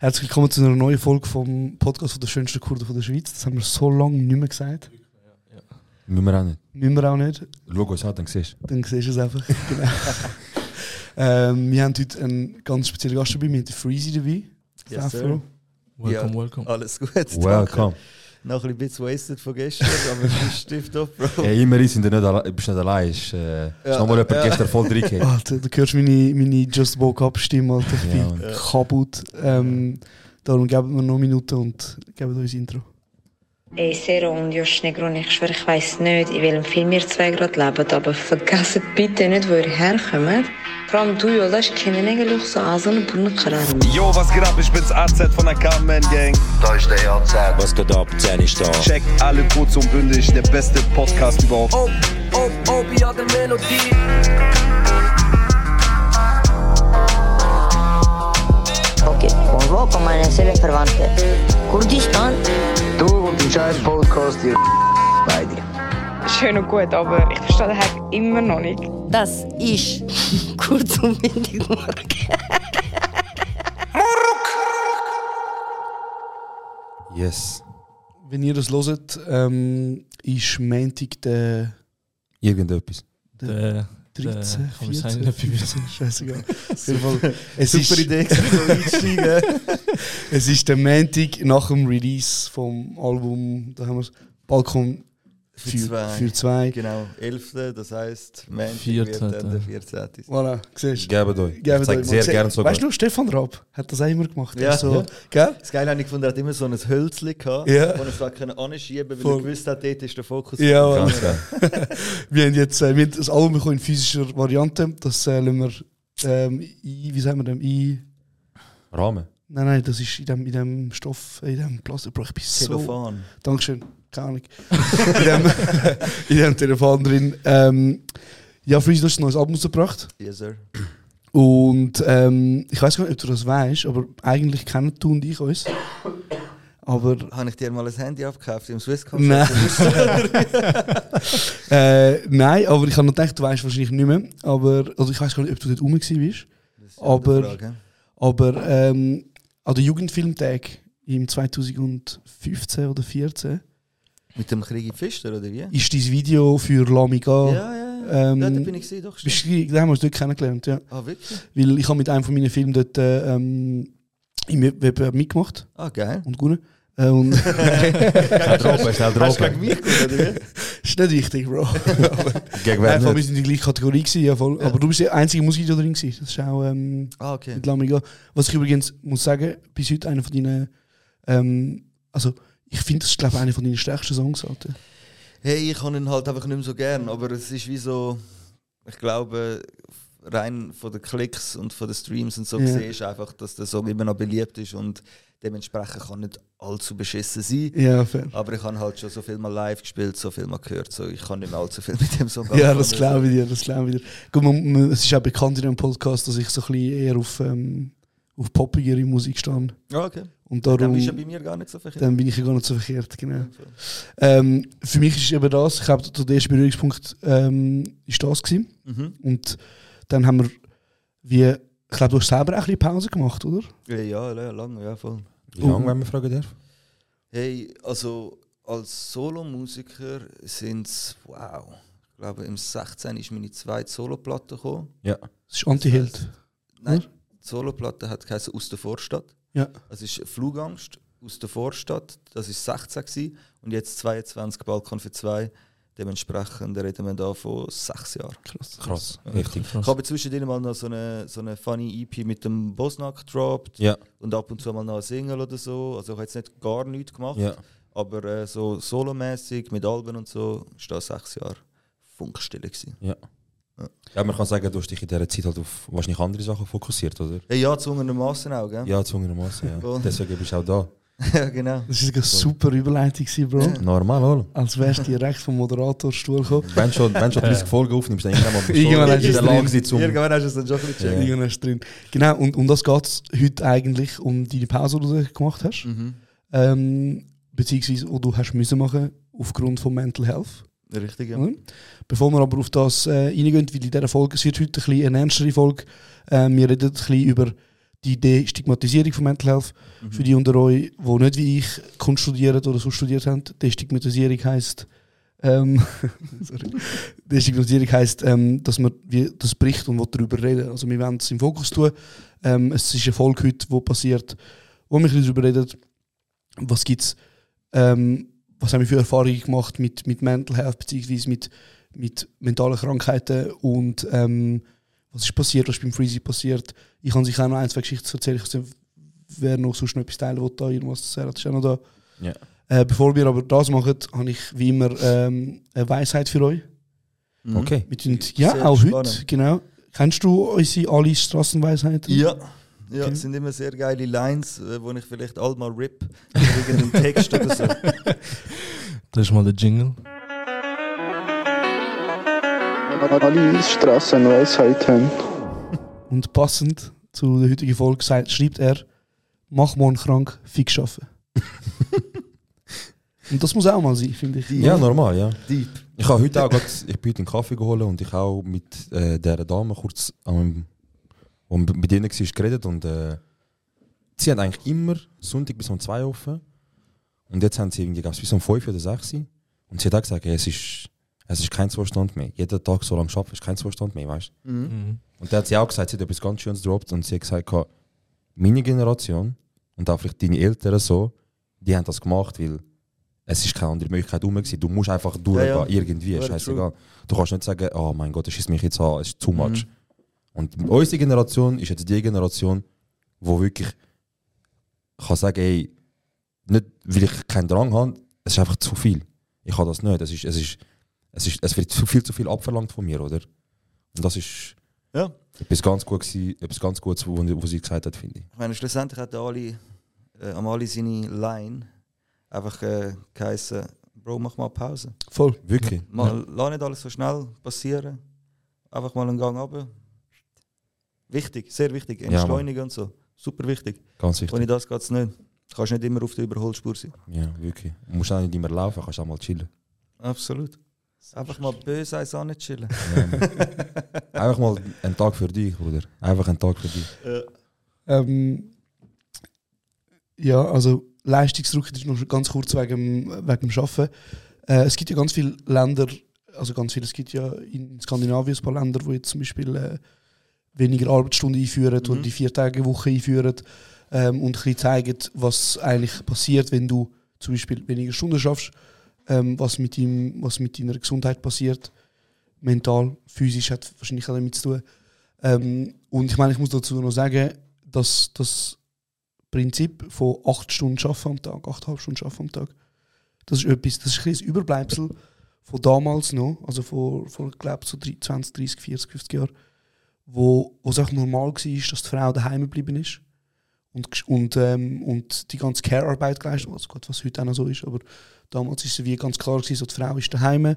Herzlich willkommen zu einer neuen Folge vom Podcast von der schönsten Kurve von der Schweiz. Das haben wir so lange nicht mehr gesagt. Müssen wir auch nicht. Müssen wir auch nicht. Schau uns an, dann siehst du. Dann siehst du es einfach. genau. ähm, wir haben heute einen ganz speziellen Gast dabei. Wir haben den Freezy dabei. Yes. Welcome, welcome. Alles gut. danke. Welcome. Noch ein bisschen wasted von gestern, aber es ist Stift auf, Bro. Hey, immerhin sind nicht alle, bist nicht allein. Ist, äh, ist Ja, nochmal jemand ja. gestern voll drin. Alter, du hörst meine, meine Just Woke Up Stimme, Alter. Ich Ja, bin kaputt. Ähm, darum geben wir noch eine Minute und geben uns Intro. Ey, Sero und Josh Negron, ich schwöre, ich weiss nicht, in welchem Film ihr zwei gerade lebt, aber vergesst bitte nicht, wo ihr herkommt. Allem du, Jolas, kennen eigentlich so Asen und Brunnenkarren. Yo, was geht ab? Ich bin's AZ von der Carmen Gang. Da ist der AZ. Was geht ab? 10 ist da. Check alle kurz und bündig, der beste Podcast überhaupt. Ob, ob, ob, ja, der Melodie. Ok, convoco meine Seelenverwandte. Kurdistan? Du und Podcast, ihr. Schön und gut, aber ich verstehe den Hack immer noch nicht. Das ist kurz und bündig morgen. Yes. Wenn ihr das hört, ähm, ist Montag der Irgendetwas. Der, 13, kann man 14, sagen, 15, scheißegal. Auf jeden Fall, es ist, Super Idee, einsteigen. es ist der Montag nach dem Release vom Album, da haben wir Balkon Für für, zwei. für zwei. Genau, 11. Das heisst, Montag Vierzehnte. wird dann der 14. sein. Voilà, siehst Gebt euch. Gebt euch sehr Se- gerne sogar. Weißt du, Stefan Raab hat das auch immer gemacht. Ja. so, Ja. Gell? Das Geile habe ich gefunden, er hat immer so ein Hölzchen gehabt, Ja. wo er es anschieben konnte, weil Voll. er gewusst hat, dort ist der Fokus. Ja, Ganz geil. Wir haben jetzt äh, wir haben das Album bekommen in physischer Variante. Das äh, lassen wir, ähm, ein, wie sagen wir dem, ein, Rahmen. Nein, nein, das ist in dem, in dem Stoff, in dem Plastik. Bro, ich bin so... Telefon. Dankeschön, keine Ahnung. in, dem, in dem Telefon drin. Ähm, ja, Freeze, du hast ein neues Album rausgebracht. Yes, sir. Und ähm, ich weiß gar nicht, ob du das weißt, aber eigentlich kennen du und ich uns. Aber Habe ich dir mal ein Handy abgekauft im Swisscom? Nein. äh, nein, aber ich habe noch gedacht, du weißt wahrscheinlich nicht mehr. Aber, also ich weiß gar nicht, ob du dort rum warst. Das ist Aber-. Aber ähm, an der Jugendfilmtag im 2015 oder 2014 Mit dem Krieg in Pfister, oder wie? ist dein Video für Lamiga. Ja, ja. Ähm, ja, da bin ich gewesen, doch. Bist, da haben wir uns dort kennengelernt, ja. Ah, wirklich? Weil ich habe mit einem von meinen Filmen dort äh, ähm, im Wettbewerb mitgemacht Ah, geil. und gewonnen. Äh, und Schnell droppen, schnell Hast du gegen droppen. mich gut, oder wie? ist nicht wichtig, Bro. Gegen wer Einfach, wir sind in der gleichen Kategorie gewesen, ja, voll. Ja. Aber du bist der einzige Musikvideo drin gewesen. Das ist auch ähm, Ah, okay. mit Lamiga. Was ich übrigens muss sagen, bis heute einer von deinen, ähm, also ich finde, das ist glaube ich einer von deinen stärksten Songs, Alter. Hey, ich habe ihn halt einfach nicht mehr so gern, aber es ist wie so, ich glaube, rein von den Klicks und von den Streams und so Ja. gesehen ist einfach, dass der Song immer noch beliebt ist und dementsprechend kann nicht allzu beschissen sein. Ja, fair. Aber ich habe halt schon so viel mal live gespielt, so viel mal gehört, so ich kann nicht mehr allzu viel mit dem Song Ja, das glaube ich dir, das glaube ich dir. Guck mal, man- es ist auch bekannt in dem Podcast, dass ich so ein bisschen eher auf, ähm, auf poppigere Musik stehe. Ah, okay. Und Dann darum, bist du ja bei mir gar nicht so verkehrt. dann bin ich ja gar nicht so verkehrt, genau. Ähm, für mich ist eben das, ich glaube, der erste Berührungspunkt ähm, ist das gewesen. Mhm. Und dann haben wir, wie, ich glaube, du hast selber auch ein bisschen Pause gemacht, oder? Ja, ja, ja, lange, ja, voll. Wie lange, wenn man fragen darf? Hey, also als Solomusiker sind es, wow, ich glaube im 16 ist meine zweite Soloplatte gekommen. Ja. Das ist Anti-Held. Nein, die Soloplatte hat geheißen «Aus der Vorstadt». Ja. Das ist «Flugangst aus der Vorstadt», das ist 16 gewesen. und jetzt 22 «Balkon für zwei». Dementsprechend reden wir da von sechs Jahren. Krass. Krass. Heftig. Ich habe zwischendrin mal noch so eine, so eine funny EP mit dem Bosnack gedroppt Ja. und ab und zu mal noch eine Single oder so. Also ich habe jetzt nicht gar nichts gemacht. Ja. Aber äh, so solomäßig mit Alben und so ist da sechs Jahre Funkstille gewesen. Ja, man kann sagen, du hast dich in dieser Zeit halt auf wahrscheinlich andere Sachen fokussiert, oder? Hey, ja, zwungenermaßen auch, gell? Ja, zwungenermaßen, ja. Voll. Deswegen bist du auch da. Ja, genau. Das ist eine super Überleitung, Bro. Ja. Normal, oder? Als wärst du direkt vom Moderatorstuhl gekommen. Wenn schon, wenn schon 30 Folgen aufnimmst, dann irgendwann mal Irgendwann hast du es drin. Irgendwann hast du es dann schon ein bisschen Ja. gecheckt. Irgendwann ist drin. Genau, und um das geht es heute eigentlich, um deine Pause, die du gemacht hast. Mhm. Ähm, beziehungsweise, die du hast müssen machen aufgrund von Mental Health. Richtig, ja. Oder? Bevor wir aber auf das äh, reingehen, weil in dieser Folge, es wird heute ein bisschen eine ernstere Folge, äh, wir reden ein bisschen über die Destigmatisierung von Mental Health. Mhm. Für die unter euch, die nicht wie ich Kunst studieren oder so studiert haben, Destigmatisierung heisst, ähm. Destigmatisierung heisst, ähm, dass man das bricht und darüber reden. Also wir wollen es im Fokus tun. Ähm, es ist eine Folge heute, die passiert, wo wir ein bisschen darüber reden, was gibt's, ähm, was haben wir für Erfahrungen gemacht mit, mit Mental Health beziehungsweise mit, mit mentalen Krankheiten und ähm, was ist passiert, was ist beim Freezy passiert. Ich kann sicher auch noch ein, zwei Geschichten erzählen. Ich wer noch sonst noch etwas teilen will, da irgendwas zu sagen, das ist auch noch da. Ja. Äh, bevor wir aber das machen, habe ich wie immer ähm, eine Weisheit für euch. Mhm. Okay. Tun, ja, Sehr auch spannend. heute, genau. Kennst du unsere alle Straßenweisheiten? Ja. Ja, Okay. es sind immer sehr geile Lines, äh, wo ich vielleicht all mal rip. Irgendeinen Text oder so. Das ist mal der Jingle. Alle Straßenweisheiten. Und passend zu der heutigen Folge schreibt er, mach morgen krank, fix schaffen. und das muss auch mal sein, finde ich. Ja, normal, ja. Deep. Ich habe heute auch grad, ich bin heute einen Kaffee geholt und ich auch mit äh, dieser Dame kurz, ähm, die mit ihnen war, geredet und äh, sie hat eigentlich immer Sonntag bis um 2 offen und jetzt haben sie irgendwie, glaub ich, bis um 5 oder 6 und sie hat auch gesagt, ey, es ist, es ist kein Zustand mehr. Jeder Tag so lange arbeiten ist kein Zustand mehr, weißt du? Mhm. Mhm. Und dann hat sie auch gesagt, sie hat etwas ganz Schönes gedroppt und sie hat gesagt, meine Generation und auch vielleicht deine Eltern so, die haben das gemacht, weil es ist keine andere Möglichkeit rum gewesen. Du musst einfach durchgehen, Ja, ja. irgendwie, Very scheißegal. Du kannst nicht sagen, oh mein Gott, das schießt mich jetzt an, es ist too much. Mhm. Und unsere Generation ist jetzt die Generation, wo wirklich kann sagen, ey, nicht weil ich keinen Drang habe, es ist einfach zu viel. Ich habe das nicht. Es, ist, es, ist, es, ist, es wird zu viel zu viel abverlangt von mir, oder? Und das ist Ja. etwas ganz, gut gewesen, etwas ganz Gutes, was sie gesagt hat, finde ich. Ich meine, schlussendlich hat der Ali, äh, am Ali seine Line einfach äh, geheißen, Bro, mach mal Pause. Voll. Wirklich. Mal, Lass nicht alles so schnell passieren. Einfach mal einen Gang runter. Wichtig, sehr wichtig. Entschleunigen und so. Super wichtig. Ganz wichtig. Ohne das geht es nicht. Du kannst nicht immer auf der Überholspur sein. Ja, wirklich. Du musst auch nicht immer laufen, kannst auch mal chillen. Absolut. Einfach mal böse eins an nicht chillen. Ja. Einfach mal einen Tag für dich, Bruder. Einfach einen Tag für dich. Ähm, ja, also Leistungsdruck das ist noch ganz kurz wegen, dem- wegen dem Arbeiten. Äh, es gibt ja ganz viele Länder, also ganz viele, es gibt ja in Skandinavien ein paar Länder, wo jetzt zum Beispiel äh, weniger Arbeitsstunden einführen oder Mhm. die vier Tage Woche einführen ähm, und ein bisschen zeigen, was eigentlich passiert, wenn du zum Beispiel weniger Stunden schaffst, ähm, was, mit ihm, was mit deiner Gesundheit passiert, mental, physisch hat wahrscheinlich auch damit zu tun. Ähm, und ich meine, ich muss dazu noch sagen, dass das Prinzip von 8 Stunden Arbeiten am Tag, 8,5 Stunden Arbeiten am Tag, das ist etwas, das ist ein Überbleibsel von damals noch, also vor, vor ich glaube so 3 20, 30, 40, 50 Jahren, wo, wo es auch normal war, dass die Frau daheim geblieben ist und, und, ähm, und die ganze Care-Arbeit geleistet hat, also gut, was heute auch noch so ist, aber damals ist es wie ganz klar gewesen, so die Frau ist daheim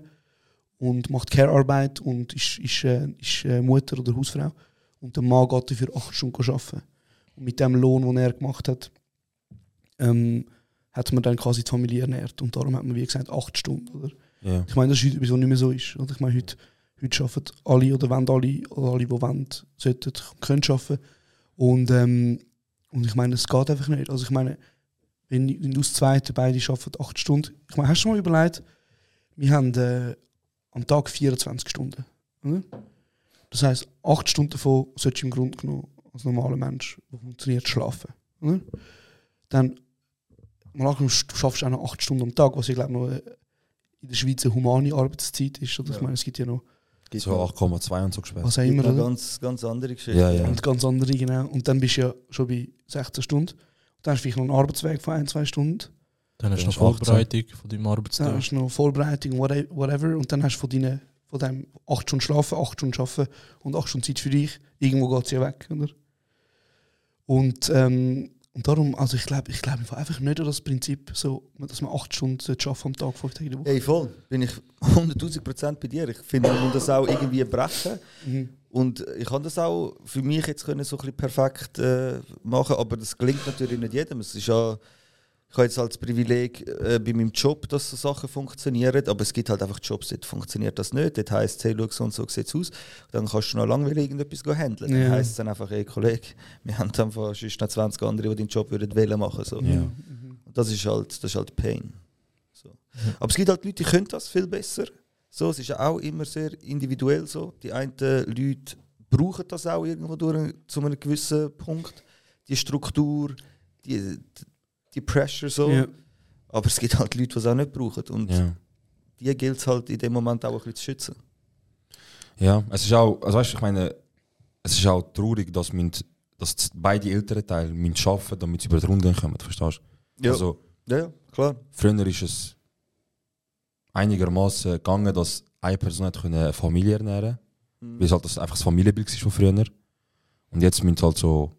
und macht Care-Arbeit und ist, ist, äh, ist äh, Mutter oder Hausfrau und der Mann geht dafür 8 Stunden arbeiten. Und mit dem Lohn, den er gemacht hat, ähm, hat man dann quasi die Familie ernährt. Und darum hat man, wie gesagt, 8 Stunden. Oder? Ja. Ich meine, das ist heute sowieso nicht mehr so. Ist. Oder ich meine, heute, heute arbeiten alle oder wollen alle, oder alle, die wollen, sollten, können arbeiten. Und, ähm, und ich meine, es geht einfach nicht. Also ich meine, wenn, wenn du das zweite beide arbeiten 8 Stunden. Ich meine, hast du mal überlegt, wir haben äh, am Tag 24 Stunden. Oder? Das heisst, 8 Stunden davon solltest du im Grunde genommen als normaler Mensch, der funktioniert, schlafen. Oder? Dann, mal angenommen, du schaffst auch noch 8 Stunden am Tag, was ich glaube noch äh, in der Schweiz eine humane Arbeitszeit ist. Oder? Ich Ja. meine, es gibt ja noch Gibt So 8,2 und so gesperrt. was auch immer. Oder? ganz, ganz andere Geschichten. Ja, ja. Und ganz andere, genau. Und dann bist du ja schon bei 16 Stunden. Dann hast du vielleicht noch einen Arbeitsweg von 1, 2 Stunden. Dann hast du Dann noch ist 18. Vorbereitung von deinem Dann Arbeitstag. hast du noch Vorbereitung, whate- whatever. Und dann hast du von, deinen, von deinem 8 Stunden Schlafen, 8 Stunden Arbeiten und 8 Stunden Zeit für dich. Irgendwo geht es ja weg, oder? Und, ähm, und darum, also ich glaube ich glaub einfach nicht an das Prinzip, so, dass man 8 Stunden arbeiten am Tag, 5 Tage in der Woche. Ey, voll. Bin ich 100.000 Prozent bei dir. Ich finde, man muss das auch irgendwie brechen. Mhm. Und ich kann das auch für mich jetzt können so ein bisschen perfekt äh, machen, aber das gelingt natürlich nicht jedem. Es ist ja, ich habe jetzt halt das Privileg äh, bei meinem Job, dass so Sachen funktionieren, aber es gibt halt einfach Jobs, dort funktioniert das nicht. Dort heisst es, hey, schau, so und so sieht es aus. Dann kannst du noch langweilig irgendetwas handeln. Dann Ja. heisst es dann einfach, hey Kollege, wir haben einfach sonst noch 20 andere, die deinen Job würden wollen machen. So. Ja. Das ist halt, das ist halt Pain. So. Aber es gibt halt Leute, die können das viel besser. So, es ist ja auch immer sehr individuell so. Die einen Leute brauchen das auch irgendwo durch zu einem gewissen Punkt. Die Struktur, die, die Pressure so. Ja. Aber es gibt halt Leute, die es auch nicht brauchen. Und Ja. die gilt es halt in dem Moment auch ein bisschen zu schützen. Ja, es ist auch, also weißt, ich meine, es ist auch traurig, dass, mein, dass beide älteren Teile müssen arbeiten, damit sie über die Runden kommen, verstehst du? Ja. Also, Ja, klar. früher ist es einigermaßen gegangen, dass eine Person hat eine Familie ernähren konnte, weil es halt das einfach das Familienbild war von früher. Und jetzt müssen halt so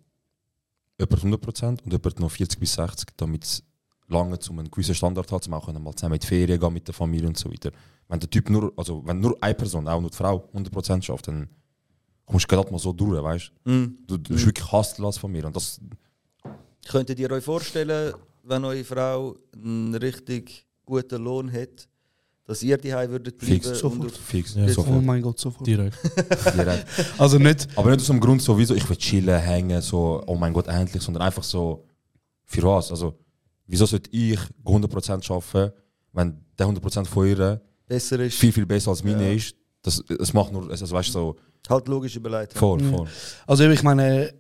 jemand 100% und jemand noch 40 bis 60, damit es lange zu einem gewissen Standard hat, um auch mal zusammen in die Ferien gehen mit der Familie und so weiter. Wenn der Typ nur, also wenn nur eine Person, auch nur die Frau, 100% schafft, dann kommst du gerade mal so durch, weißt Mhm. du? Du bist wirklich Hustle von mir und das, Könntet ihr euch vorstellen, wenn eure Frau einen richtig guten Lohn hat, dass ihr die würdet bleiben Fix. Sofort. fix, Ja. Oh sofort. mein Gott, sofort. Direkt. Direkt. Also nicht, Aber nicht aus dem Grund, so, wieso ich will chillen, hängen, so, oh mein Gott, endlich, sondern einfach so, für was? Also, wieso sollte ich 100% arbeiten, wenn der 100% von ihr besser ist. viel, viel besser als meine Ja. ist? Das, das macht nur, also, weißt du, so, Halt logisch überlegt. voll, Ja. voll. also ich meine,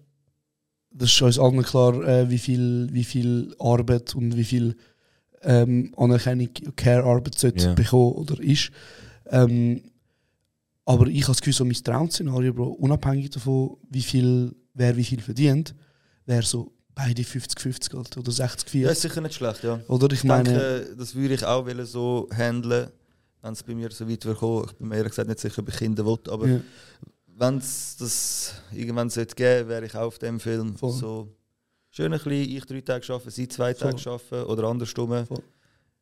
das ist uns allen klar, äh, wie, viel, wie viel Arbeit und wie viel ähm, Anerkennung Care-Arbeit sollte Ja. bekommen oder ist. Ähm, aber ich habe das Gefühl, so mein Traum-Szenario, Bro, unabhängig davon, wie viel, wer wie viel verdient, wäre so beide 50-50 halt, oder 60-40. Ja, ist sicher nicht schlecht, ja. Oder ich Ich meine, denke, das würde ich auch so handeln, wenn es bei mir so weit kommen. Ich bin mir ehrlich gesagt nicht sicher, ob ich Kinder will, aber ja, wenn es das irgendwann sollte geben, wäre ich auch auf dem Film. Voll. So schön ein bisschen, ich drei Tage arbeiten, sie zwei Voll. Tage arbeiten oder andersrum. Voll.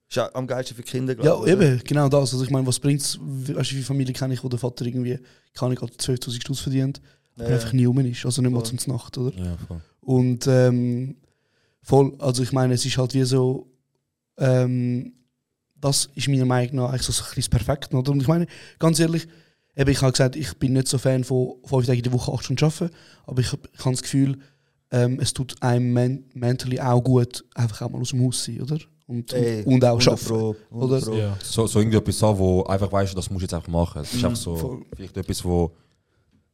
Ist auch am geilsten für Kinder, ja, glaube ich. oder? eben, genau das. Also ich meine, was bringt es, weißt du, wie viele Familien kenne ich, wo der Vater irgendwie, kann ich 12'000 Stutz verdient, aber Ja, einfach nie rum ist, also nicht mal zum Nacht, oder? Ja, voll. Und ähm, voll, also ich meine, es ist halt wie so, ähm, das ist meiner Meinung nach eigentlich so ein bisschen das Perfekte, oder? Und ich meine, ganz ehrlich, eben, ich habe gesagt, ich bin nicht so Fan von fünf Tage in der Woche acht Stunden arbeiten, aber ich, ich habe das Gefühl, ähm, es tut einem men mentally auch gut, einfach auch mal aus dem Haus sein, oder? Und, Ey, und, und auch 100 arbeiten. Pro, 100 Oder? Ja. So, so irgendwie etwas haben, wo einfach weißt, das musst du jetzt einfach machen. Es ist Mhm, einfach so, voll. vielleicht etwas, wo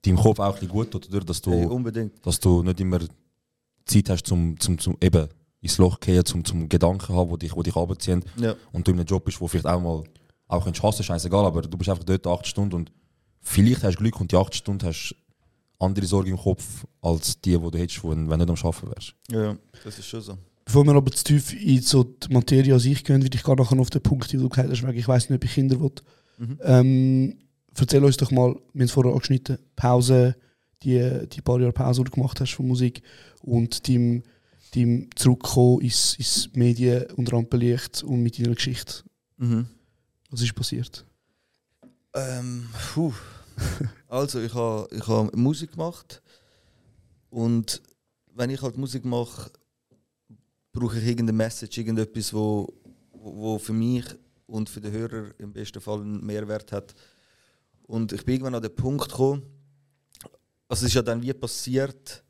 deinem Kopf auch ein bisschen gut tut, oder? Dass du, Ey, unbedingt. dass du nicht immer Zeit hast, zum, zum, zum eben ins Loch gehen, zum, zum Gedanken haben, wo dich, wo dich runterziehen. Ja. und du in einem Job bist, wo vielleicht auch mal auch könntest hassen, scheißegal, aber du bist einfach dort acht Stunden und vielleicht hast du Glück und die acht Stunden hast andere Sorge im Kopf als die, die du hättest, wenn wenn du nicht am Arbeiten wärst. Ja, ja, das ist schon so. Bevor wir aber zu tief in so die Materie an sich gehen, würde ich gar nachher auf den Punkt, den du gesagt hast, wegen ich weiß nicht, ob ich Kinder will. Mhm. Ähm, erzähl uns doch mal, wir haben es vorher angeschnitten, Pause, die, die paar Jahre Pause, die du gemacht hast von Musik und deinem, deinem Zurückkommen ins, ins Medien- und Rampenlicht und mit deiner Geschichte. Mhm. Was ist passiert? Ähm, puh. Also, ich habe ich ha Musik gemacht. Und wenn ich halt Musik mache, brauche ich irgendeine Message, irgendetwas, wo, wo für mich und für den Hörer im besten Fall einen Mehrwert hat. Und ich bin irgendwann an den Punkt gekommen, also es ist ja dann wie passiert,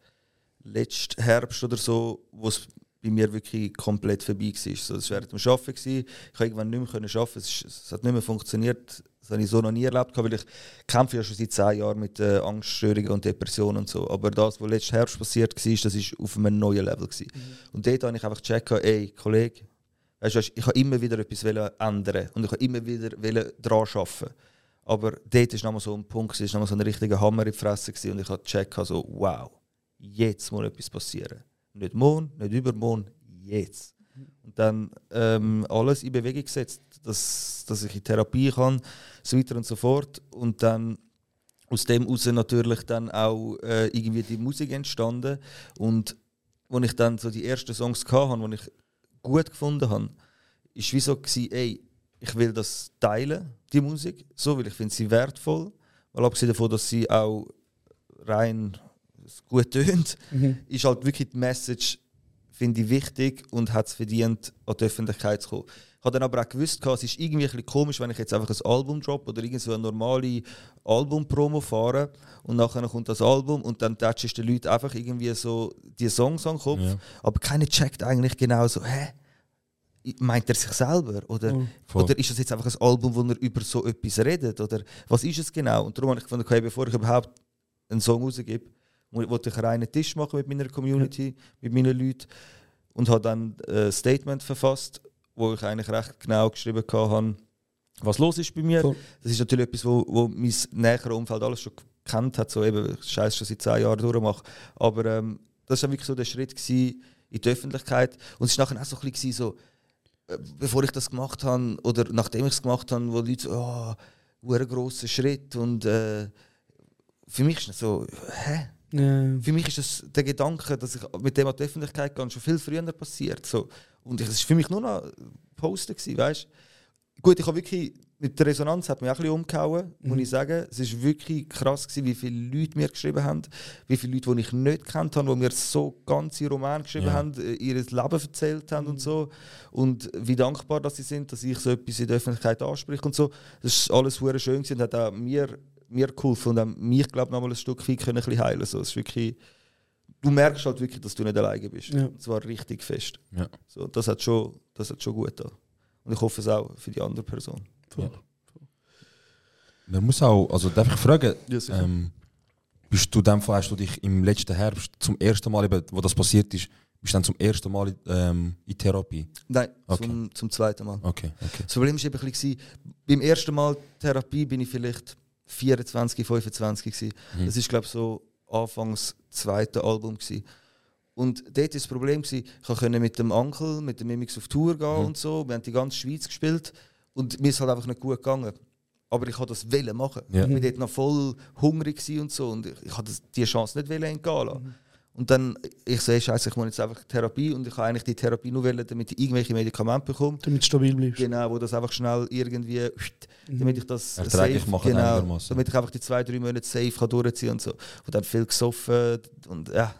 letzten Herbst oder so, wo es bei mir wirklich komplett vorbei war. So, das war während dem Arbeiten. Ich konnte irgendwann nicht mehr arbeiten. Es, ist, es hat nicht mehr funktioniert. Das habe ich so noch nie erlebt, weil ich kämpfe ja schon seit zehn Jahren mit äh, Angststörungen und Depressionen und so. Aber das, was letzten Herbst passiert war, das war auf einem neuen Level. Gewesen. Und dort habe ich einfach gecheckt, ey, Kollege, weißt du, ich habe immer wieder etwas wollen ändern und ich habe immer wieder daran arbeiten. Aber dort war nochmal so ein Punkt, es war nochmal so ein richtiger Hammer in die Fresse gewesen, und ich habe gecheckt, so, wow, jetzt muss etwas passieren. Nicht morgen, nicht übermorgen, jetzt. Und dann ähm, alles in Bewegung gesetzt, dass, dass ich in Therapie kann, so weiter und so fort. Und dann aus dem heraus natürlich dann auch äh, irgendwie die Musik entstanden. Und als ich dann so die ersten Songs hatte, die ich gut gefunden habe, ist wie so gewesen, ey, ich will das teilen, die Musik, so, weil ich finde sie wertvoll. Weil abgesehen davon, dass sie auch rein gut tönt, Mhm. ist halt wirklich die Message finde ich wichtig und hat es verdient, an die Öffentlichkeit zu kommen. Ich habe dann aber auch gewusst, es ist irgendwie ein bisschen komisch, wenn ich jetzt einfach ein Album drop oder irgendwie so eine normale Album-Promo fahre und nachher kommt das Album und dann tätschst du den Leuten einfach irgendwie so die Songs an den Kopf, Ja. aber keiner checkt eigentlich genau so, hä? Meint er sich selber? Oder, Mhm. Oder ist das jetzt einfach ein Album, wo er über so etwas redet? Oder was ist es genau? Und darum habe ich gefunden, okay, bevor ich überhaupt einen Song rausgebe, wollte ich einen reinen Tisch machen mit meiner Community, mit meinen Leuten und habe dann ein Statement verfasst, wo ich eigentlich recht genau geschrieben habe, was los ist bei mir. Voll. Das ist natürlich etwas, wo, wo mein näheres Umfeld alles schon kennt hat, so eben Scheiß schon seit zehn Jahren durchmache. Aber ähm, das war wirklich so der Schritt in die Öffentlichkeit. Und es war nachher auch so ein bisschen so, äh, bevor ich das gemacht habe oder nachdem ich es gemacht habe, wo Leute so, oh, ein grosser Schritt und äh, für mich ist das so, hä? Ja. Für mich ist das der Gedanke, dass ich mit dem an die Öffentlichkeit gehe, schon viel früher passiert. So. Und es war für mich nur noch Posten, gewesen, weißt Gut, ich habe wirklich, mit der Resonanz hat mich auch ein bisschen umgehauen, muss ich sagen. Es war wirklich krass, gewesen, wie viele Leute mir geschrieben haben, wie viele Leute, die ich nicht kennt habe, die mir so ganze Romane geschrieben Ja. haben, äh, ihr Leben erzählt haben und so. Und wie dankbar dass sie sind, dass ich so etwas in der Öffentlichkeit anspreche und so. Das ist alles sehr schön gewesen und hat auch mir, mir geholfen und auch mich, glaube ich, noch mal ein Stück weit können ein bisschen heilen. So, es ist wirklich, du merkst halt wirklich, dass du nicht alleine bist. Ja. Und zwar richtig fest. Ja. So, das, hat schon, das hat schon gut getan. Und ich hoffe es auch für die andere Person. Voll. Man muss auch, also darf ich fragen, Ja, ähm, bist du dem Fall, hast du dich im letzten Herbst zum ersten Mal, eben, wo das passiert ist, bist du dann zum ersten Mal ähm, in Therapie? Nein, Okay. zum, zum zweiten Mal. Okay, okay. Das Problem war eben ein bisschen, beim ersten Mal Therapie bin ich vielleicht 24, 25 gewesen. Mhm. Das ist glaube ich so Anfangs zweite Album gewesen. Und dort war das Problem, gewesen, ich konnte mit dem Onkel, mit dem Mimix auf Tour gehen Mhm. und so. Wir haben die ganze Schweiz gespielt und mir ist halt einfach nicht gut gegangen. Aber ich wollte das wollen machen. Ja. Ich war dort noch voll hungrig und so und ich, ich hatte die Chance nicht wollen entgehen lassen. Und dann, ich so, hey, scheiße, ich muss jetzt einfach Therapie und ich habe eigentlich die Therapie nur wollen, damit ich irgendwelche Medikamente bekomme. Damit du stabil bleibst. Genau, wo das einfach schnell irgendwie, damit ich das Erträglich machen genau, einigermaßen. damit ich einfach die zwei, drei Monate safe kann durchziehen und so. Und dann viel gesoffen und ja.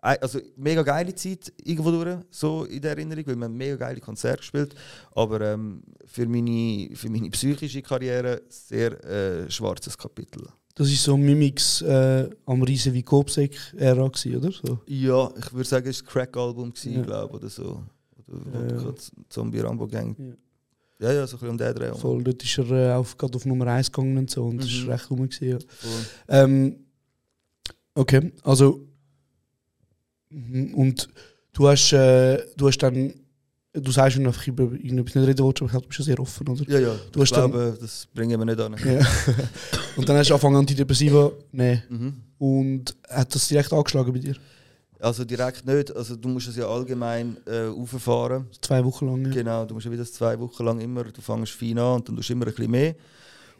Also mega geile Zeit irgendwo durch, so in der Erinnerung, weil haben mega geile Konzerte gespielt. Aber ähm, für, meine, für meine psychische Karriere sehr äh, schwarzes Kapitel. Das ist so Mimix äh, am Riesen wie Kopsek-Ära, gewesen, oder? So. Ja, ich würde sagen, es war ein Crack-Album, Ja. glaube oder so. Oder, Ja, oder ja. gerade Zombie Rambo Gang. Ja. Ja, ja, so ein bisschen um den Dreh. Voll, dort ist er äh, auf, gerade auf Nummer 1 gegangen und so und das Mhm. ist recht rum. Gewesen, ja. Ähm, okay, also. Mhm, Und du hast, äh, du hast dann. Du sagst, du einfach über irgendetwas nicht reden willst, aber ich glaube, du bist ja sehr offen, oder? Ja, ja. Du ich hast dann- glaube, das bringen wir nicht an. Ja. und dann hast du angefangen, Antidepressiva zu nehmen. Mhm. Und hat das direkt angeschlagen bei dir? Also direkt nicht. Also du musst es ja allgemein äh, auffahren. Zwei Wochen lang. Ja. Genau, du musst ja wieder zwei Wochen lang immer, du fängst fein an und dann tust du immer ein bisschen mehr.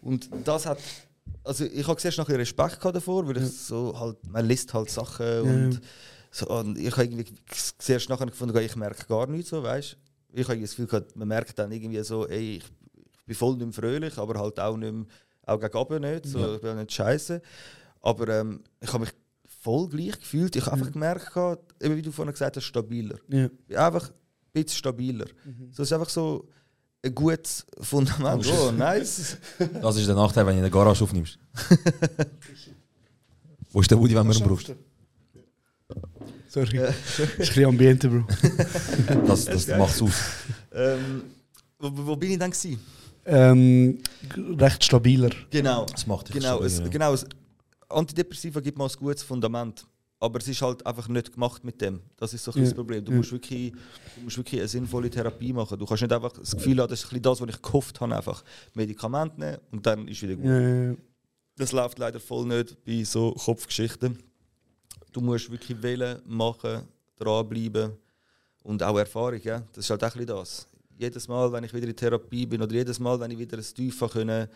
Und das hat, also ich habe zuerst nachher Respekt gehabt davor, weil ich so halt, man liest halt Sachen und, so, und ich habe irgendwie zuerst nachher gefunden, ich merke gar nichts so, weißt Ich habe das Gefühl gehabt, man merkt dann irgendwie so, ey, ich, ich bin voll nicht mehr fröhlich, aber halt auch nicht mehr, auch gegen oben nicht, so, ich bin nicht scheiße. Aber ähm, ich habe mich voll gleich gefühlt. Ich habe einfach gemerkt, gehabt, eben wie du vorhin gesagt hast, stabiler. Ja. Ich bin einfach ein bisschen stabiler. So, es ist einfach so ein gutes Fundament. Oh, nice. Das ist der Nachteil, wenn du in der Garage aufnimmst. Wo ist der Woody, wenn man ihn braucht? Sorry. ist ein bisschen Ambiente, Bro. Das, das macht es aus. ähm, wo, wo bin ich dann? Gewesen? ähm, recht stabiler. Genau. Das macht dich Genau, es, stabil, ja. genau es, Antidepressiva gibt mal ein gutes Fundament. Aber es ist halt einfach nicht gemacht mit dem. Das ist so ein bisschen Ja. das Problem. Du Ja. musst, wirklich, du musst wirklich eine sinnvolle Therapie machen. Du kannst nicht einfach das Gefühl haben, das ist ein bisschen das, was ich gehofft habe, einfach Medikamente nehmen und dann ist wieder gut. Ja, ja, ja. Das läuft leider voll nicht bei so Kopfgeschichten. Du musst wirklich wählen, machen, dranbleiben und auch Erfahrung. Ja? Das ist halt auch ein das. Jedes Mal, wenn ich wieder in Therapie bin oder jedes Mal, wenn ich wieder ein Tief können,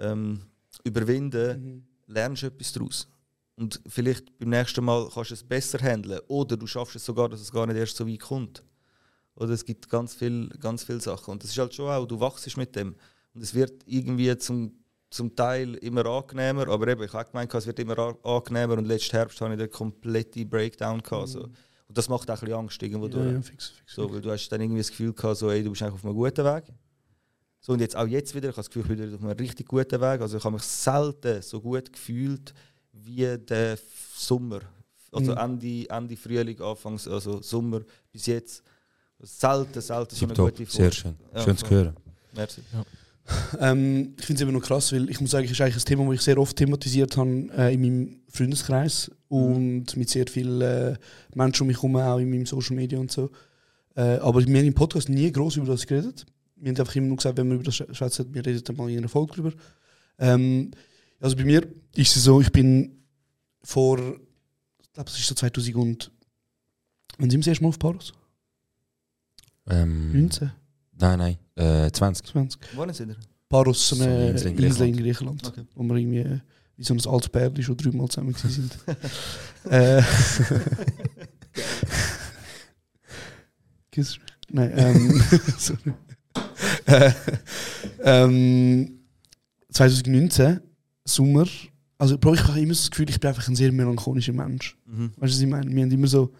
ähm, überwinden lernst du etwas daraus. Und vielleicht beim nächsten Mal kannst du es besser handeln oder du schaffst es sogar, dass es gar nicht erst so weit kommt. Oder es gibt ganz viele ganz viel Sachen. Und das ist halt schon auch, du wachst mit dem. Und es wird irgendwie zum, zum Teil immer angenehmer, aber eben, ich habe auch gemeint, es wird immer angenehmer und letzten Herbst hatte ich den kompletten Breakdown. Gehabt, so. Und Und das macht auch ein bisschen Angst irgendwo Ja, durch. ja, fix, fix. So, weil du hast dann irgendwie das Gefühl gehabt, so, ey, du bist eigentlich auf einem guten Weg. So, und jetzt auch jetzt wieder, ich habe das Gefühl, ich bin wieder auf einem richtig guten Weg. Also ich habe mich selten so gut gefühlt wie der Sommer. Also Mhm. Ende, Ende Frühling, Anfangs, also Sommer bis jetzt. Selten, selten so eine Tipptopp, gute sehr Vor- schön. Ja, schön zu hören. Merci. Ähm, ich finde es immer noch krass, weil ich muss sagen, es ist eigentlich ein Thema, das ich sehr oft thematisiert habe äh, in meinem Freundeskreis und mit sehr vielen äh, Menschen um mich herum, auch in meinem Social Media und so. Äh, aber wir haben im Podcast nie groß über das geredet. Wir haben einfach immer nur gesagt, wenn wir über das sch- schwätzen, wir reden dann mal in einer Folge drüber. Ähm, also bei mir ist es so, ich bin vor, ich glaube, es ist so 2000 und wann sind wir das erste Mal auf Paros? Ähm, 19, Nein, nein, äh, 20. 20. Wann sind ihr? Paros, so So eine eine Insel in Griechenland, Okay. wo wir irgendwie äh, wie so ein altes Pärchen schon dreimal zusammen sind. äh? Nein, ähm, sorry. Äh, ähm, 2019, Sommer, also Bro, ich habe immer so das Gefühl, ich bin einfach ein sehr melancholischer Mensch. Mhm. Weißt du, was ich meine? Wir haben immer so.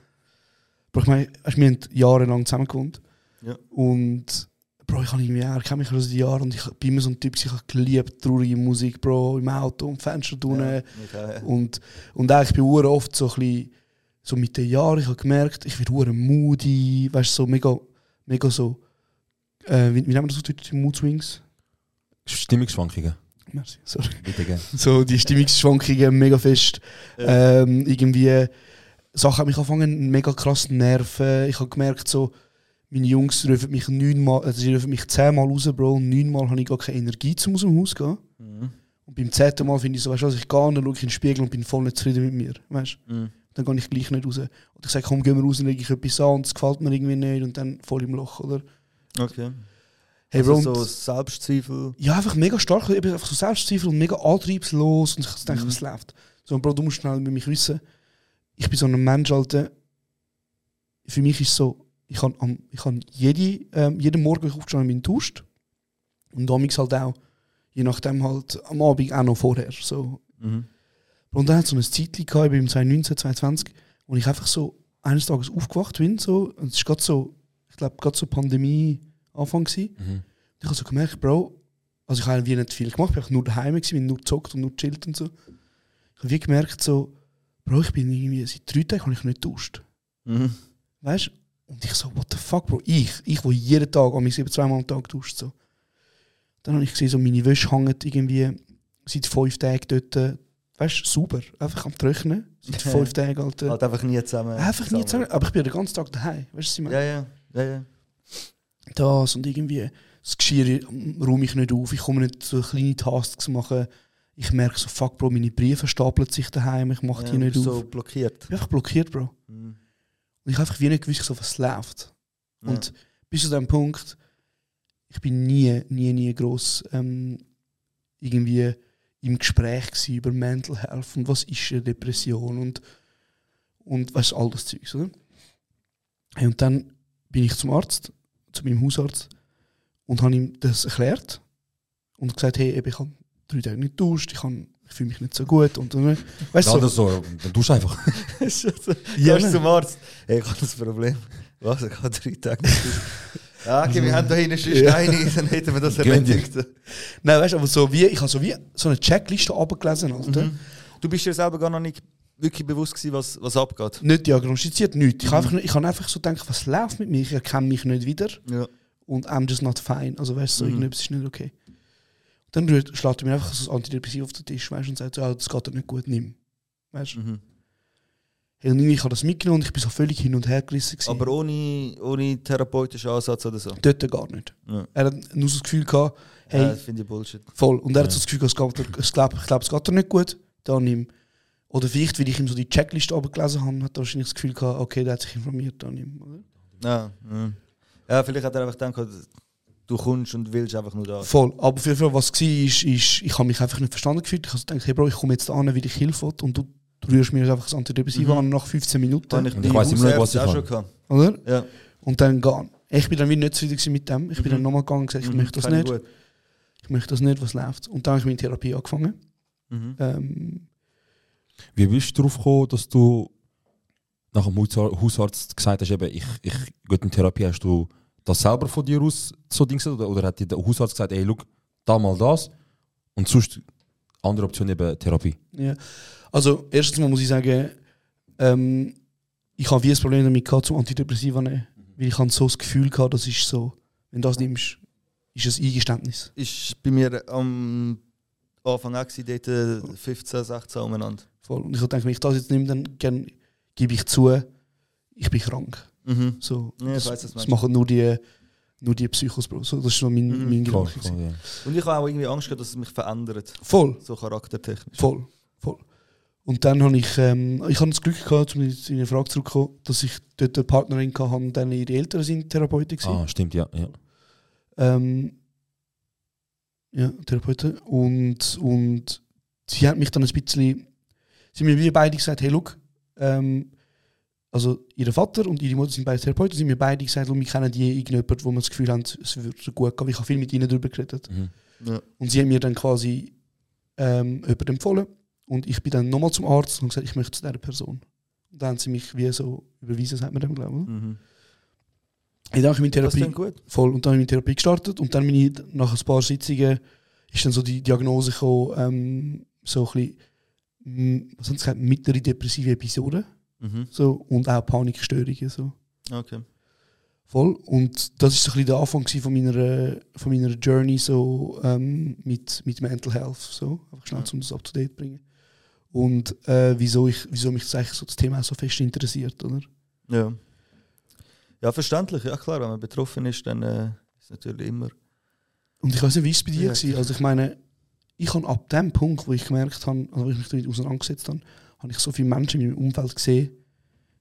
Bro, ich meine, wir haben jahrelang zusammen gewohnt. Ja. Und Bro, ich habe irgendwie, er kennt mich schon seit Jahren und ich bin immer so ein Typ, ich habe geliebt, traurige Musik, Bro, im Auto und Fenster tun. Ja, ja. Und, und auch, ich bin hure oft so ein bisschen, so mit den Jahren, ich habe gemerkt, ich werde moody, weißt du, so mega, mega so, äh, wie, wie nennen wir das auf Deutsch, die Mood Swings? Stimmungsschwankungen. Merci, sorry. Bitte gerne. so die Stimmungsschwankungen mega fest. Ähm, irgendwie Sachen haben mich angefangen mega krass zu nerven. Ich habe gemerkt, so, meine Jungs rufen mich neunmal, also sie rufen mich zehnmal raus, Bro, und neunmal habe ich gar keine Energie, um aus dem Haus zu gehen. Mhm. Und beim zehnten Mal finde ich so, weißt du, was, ich gehe und dann schaue ich in den Spiegel und bin voll nicht zufrieden mit mir. Weißt? Mhm. Dann gehe ich gleich nicht raus. Oder ich sage, komm, gehen wir raus und lege ich etwas an und es gefällt mir irgendwie nicht und dann voll im Loch, oder? Okay. Hey, also Bro, so Selbstzweifel. ja, einfach mega stark, eben einfach so Selbstzweifel und mega antriebslos und ich denke, Mhm. was läuft. So, Bro, du musst schnell mit mich wissen, ich bin so ein Mensch, Alter, für mich ist so, ich am, ich kann jede, ähm, jeden Morgen, aufgestanden bin, duscht und damals halt auch, je nachdem halt am Abend auch noch vorher, so. Mhm. Und dann hat es so ein Zeitchen gehabt, ich bin im 2019, 2020, wo ich einfach so eines Tages aufgewacht bin, so, und es ist gerade so, ich glaube, gerade so Pandemie-Anfang gewesen. Mhm. Ich habe so gemerkt, Bro, also ich habe wie nicht viel gemacht, ich bin einfach nur daheim gewesen, bin nur gezockt und nur chillt und so. Ich habe wie gemerkt, so, Bro, ich bin irgendwie seit drei Tagen habe ich nicht duscht. Mhm. Weißt du? Und ich so, what the fuck, Bro? Ich, ich, wo jeden Tag, an mich sieben, zweimal am Tag duscht. So. Dann habe ich gesehen, so meine Wäsche hängt irgendwie seit fünf Tagen dort, weißt du, sauber, einfach am Trocknen. Seit Ja. fünf Tagen, Alter. Halt einfach nie zusammen. einfach nie zusammen. Aber ich bin den ganzen Tag daheim, weißt du, was ich meine? Ja, ja. ja, ja. das und irgendwie das Geschirr räume ich nicht auf, ich komme nicht so kleine Tasks machen. Ich merke so, fuck Bro, meine Briefe stapeln sich daheim, ich mache ja die nicht bist auf. so blockiert. Ich bin einfach blockiert, Bro. Und ich habe einfach wie nicht gewusst, so, was läuft. Ja. Und bis zu dem Punkt, ich bin nie, nie, nie groß ähm, irgendwie im Gespräch über Mental Health und was ist eine Depression und, und was all das Zeug, oder? Und dann bin ich zum Arzt, zu meinem Hausarzt und habe ihm das erklärt und gesagt, hey, ich habe drei Tage nicht duscht, ich, habe- ich fühle mich nicht so gut und weißt Ja, du, das so, dann tust du einfach. Ja, Gehst zum Arzt. Hey, ich habe das Problem. Was? Ich habe drei Tage. Ja, okay, wir haben da hinten schon Ja. Steine, dann hätten wir das erledigt. Nein, weißt du, aber so wie, ich habe so wie so eine Checkliste abgelesen, Alter. Mhm. Du bist dir selber gar noch nicht wirklich bewusst gewesen, was, was abgeht. Nicht diagnostiziert, nichts. Ich habe einfach, ich habe einfach so gedacht, was läuft mit mir? Ich erkenne mich nicht wieder Ja. und I'm just not fine. Also weißt du, so, Mhm. irgendetwas ist nicht okay. Dann schlägt er mir einfach so ein Antidepressiv auf den Tisch weißt, und sagt, ja, das geht dir nicht gut, nimm. Weißt? Mhm. Hey, und ich habe das mitgenommen und ich bin so völlig hin und her gerissen. gewesen. Aber ohne, ohne therapeutischen Ansatz oder so. Dort gar nicht. Ja. Er hat nur so das Gefühl gehabt, hey, Ja, das finde ich Bullshit. Voll. Und er hat Ja. so das Gefühl, es geht, es glaub, ich glaube, es geht dir nicht gut. Dann ihm. Oder vielleicht, weil ich ihm so die Checkliste abgelesen habe, hat er wahrscheinlich das Gefühl gehabt, okay, der hat sich informiert an ihm. Oder? Ja, ja. ja, vielleicht hat er einfach gedacht, du kommst und willst einfach nur da. Voll. Aber auf jeden Fall, was war, ist, ist, ich habe mich einfach nicht verstanden gefühlt. Ich habe gedacht, hey Bro, ich komme jetzt da an, weil ich Hilfe will. Und du rührst mir jetzt einfach das Antidepressiv Mhm. an nach 15 Minuten. Ich Und ich weiss immer nicht, was ich auch kann. schon gehabt. Oder? Ja. Und dann gehen. Ich bin dann wieder nicht zufrieden mit dem. Ich bin Mhm. dann nochmal gegangen und gesagt, ich Mhm, möchte das kann ich nicht. gut. Ich möchte das nicht, was läuft. Und dann habe ich meine Therapie angefangen. Mhm. Ähm, Wie bist du darauf gekommen, dass du nach dem Hausar- Hausarzt gesagt hast, eben, ich, ich gehe in Therapie, hast du das selber von dir aus so Dings oder, oder hat dir der Hausarzt gesagt, ey, schau, da mal das und sonst andere Option eben Therapie? Ja. Also, erstens mal muss ich sagen, ähm, ich habe wie ein Problem damit gehabt, zum Antidepressiva nehmen. Weil ich habe so das Gefühl gehabt, das ist so, wenn du das nimmst, ist es ein Eingeständnis. Ist bei mir am Anfang auch gewesen, dort äh, 15, 16 umeinander. Voll. Und ich dachte, wenn ich das jetzt nehme, dann gern gebe ich zu, ich bin krank. Mhm. So, Ja, das, du das machen nur die, nur die Psychos, Bro. So, das ist so mein, Mhm. mein Voll, Gedanke. voll, gewesen. ja. Und ich habe auch irgendwie Angst gehabt, dass es mich verändert, Voll, so charaktertechnisch. voll, voll. Und dann habe ich, ähm, ich habe das Glück gehabt, um in eine Frage zurückzukommen, dass ich dort eine Partnerin hatte, und dann ihre Eltern sind Therapeuten gewesen. Ah, stimmt, ja. ja. Ähm, ja, Therapeuten. Und, und sie hat mich dann ein bisschen. Sie haben mir wie beide gesagt: Hey, look, ähm, also ihr Vater und ihre Mutter sind beide Therapeuten, sie haben mir beide gesagt, «Schau, wir kennen die irgendjemand, wo wir das Gefühl haben, es würde gut gehen. Ich habe viel mit ihnen darüber geredet. Mhm. Ja. Und sie haben mir dann quasi ähm, jemanden empfohlen. Und ich bin dann nochmal zum Arzt und gesagt, ich möchte zu dieser Person. Und dann haben sie mich wie so überwiesen, sagt man dem, glaube ich. Mhm. Ich habe meine Das Therapie. Voll. Und dann habe ich meine Therapie gestartet und dann bin ich nach ein paar Sitzungen ist dann so die Diagnose gekommen, ähm, so ein bisschen, mm, was haben sie gesagt, mittlere depressive Episoden Mhm. so, und auch Panikstörungen. So. Okay. Voll. Und das ist so ein bisschen der Anfang von meiner, von meiner Journey so, ähm, mit, mit Mental Health. So. Einfach schnell, Ja. um das up to date zu bringen. Und äh, wieso, ich, wieso mich das, eigentlich so das Thema auch so fest interessiert. Oder? Ja. Ja, verständlich. Ja, klar, wenn man betroffen ist, dann äh, ist es natürlich immer. Und ich weiß nicht, wie es bei dir Ja, war. Also ich meine, ich habe ab dem Punkt, wo ich gemerkt habe, also wo ich mich damit auseinandergesetzt habe, habe ich so viele Menschen in meinem Umfeld gesehen,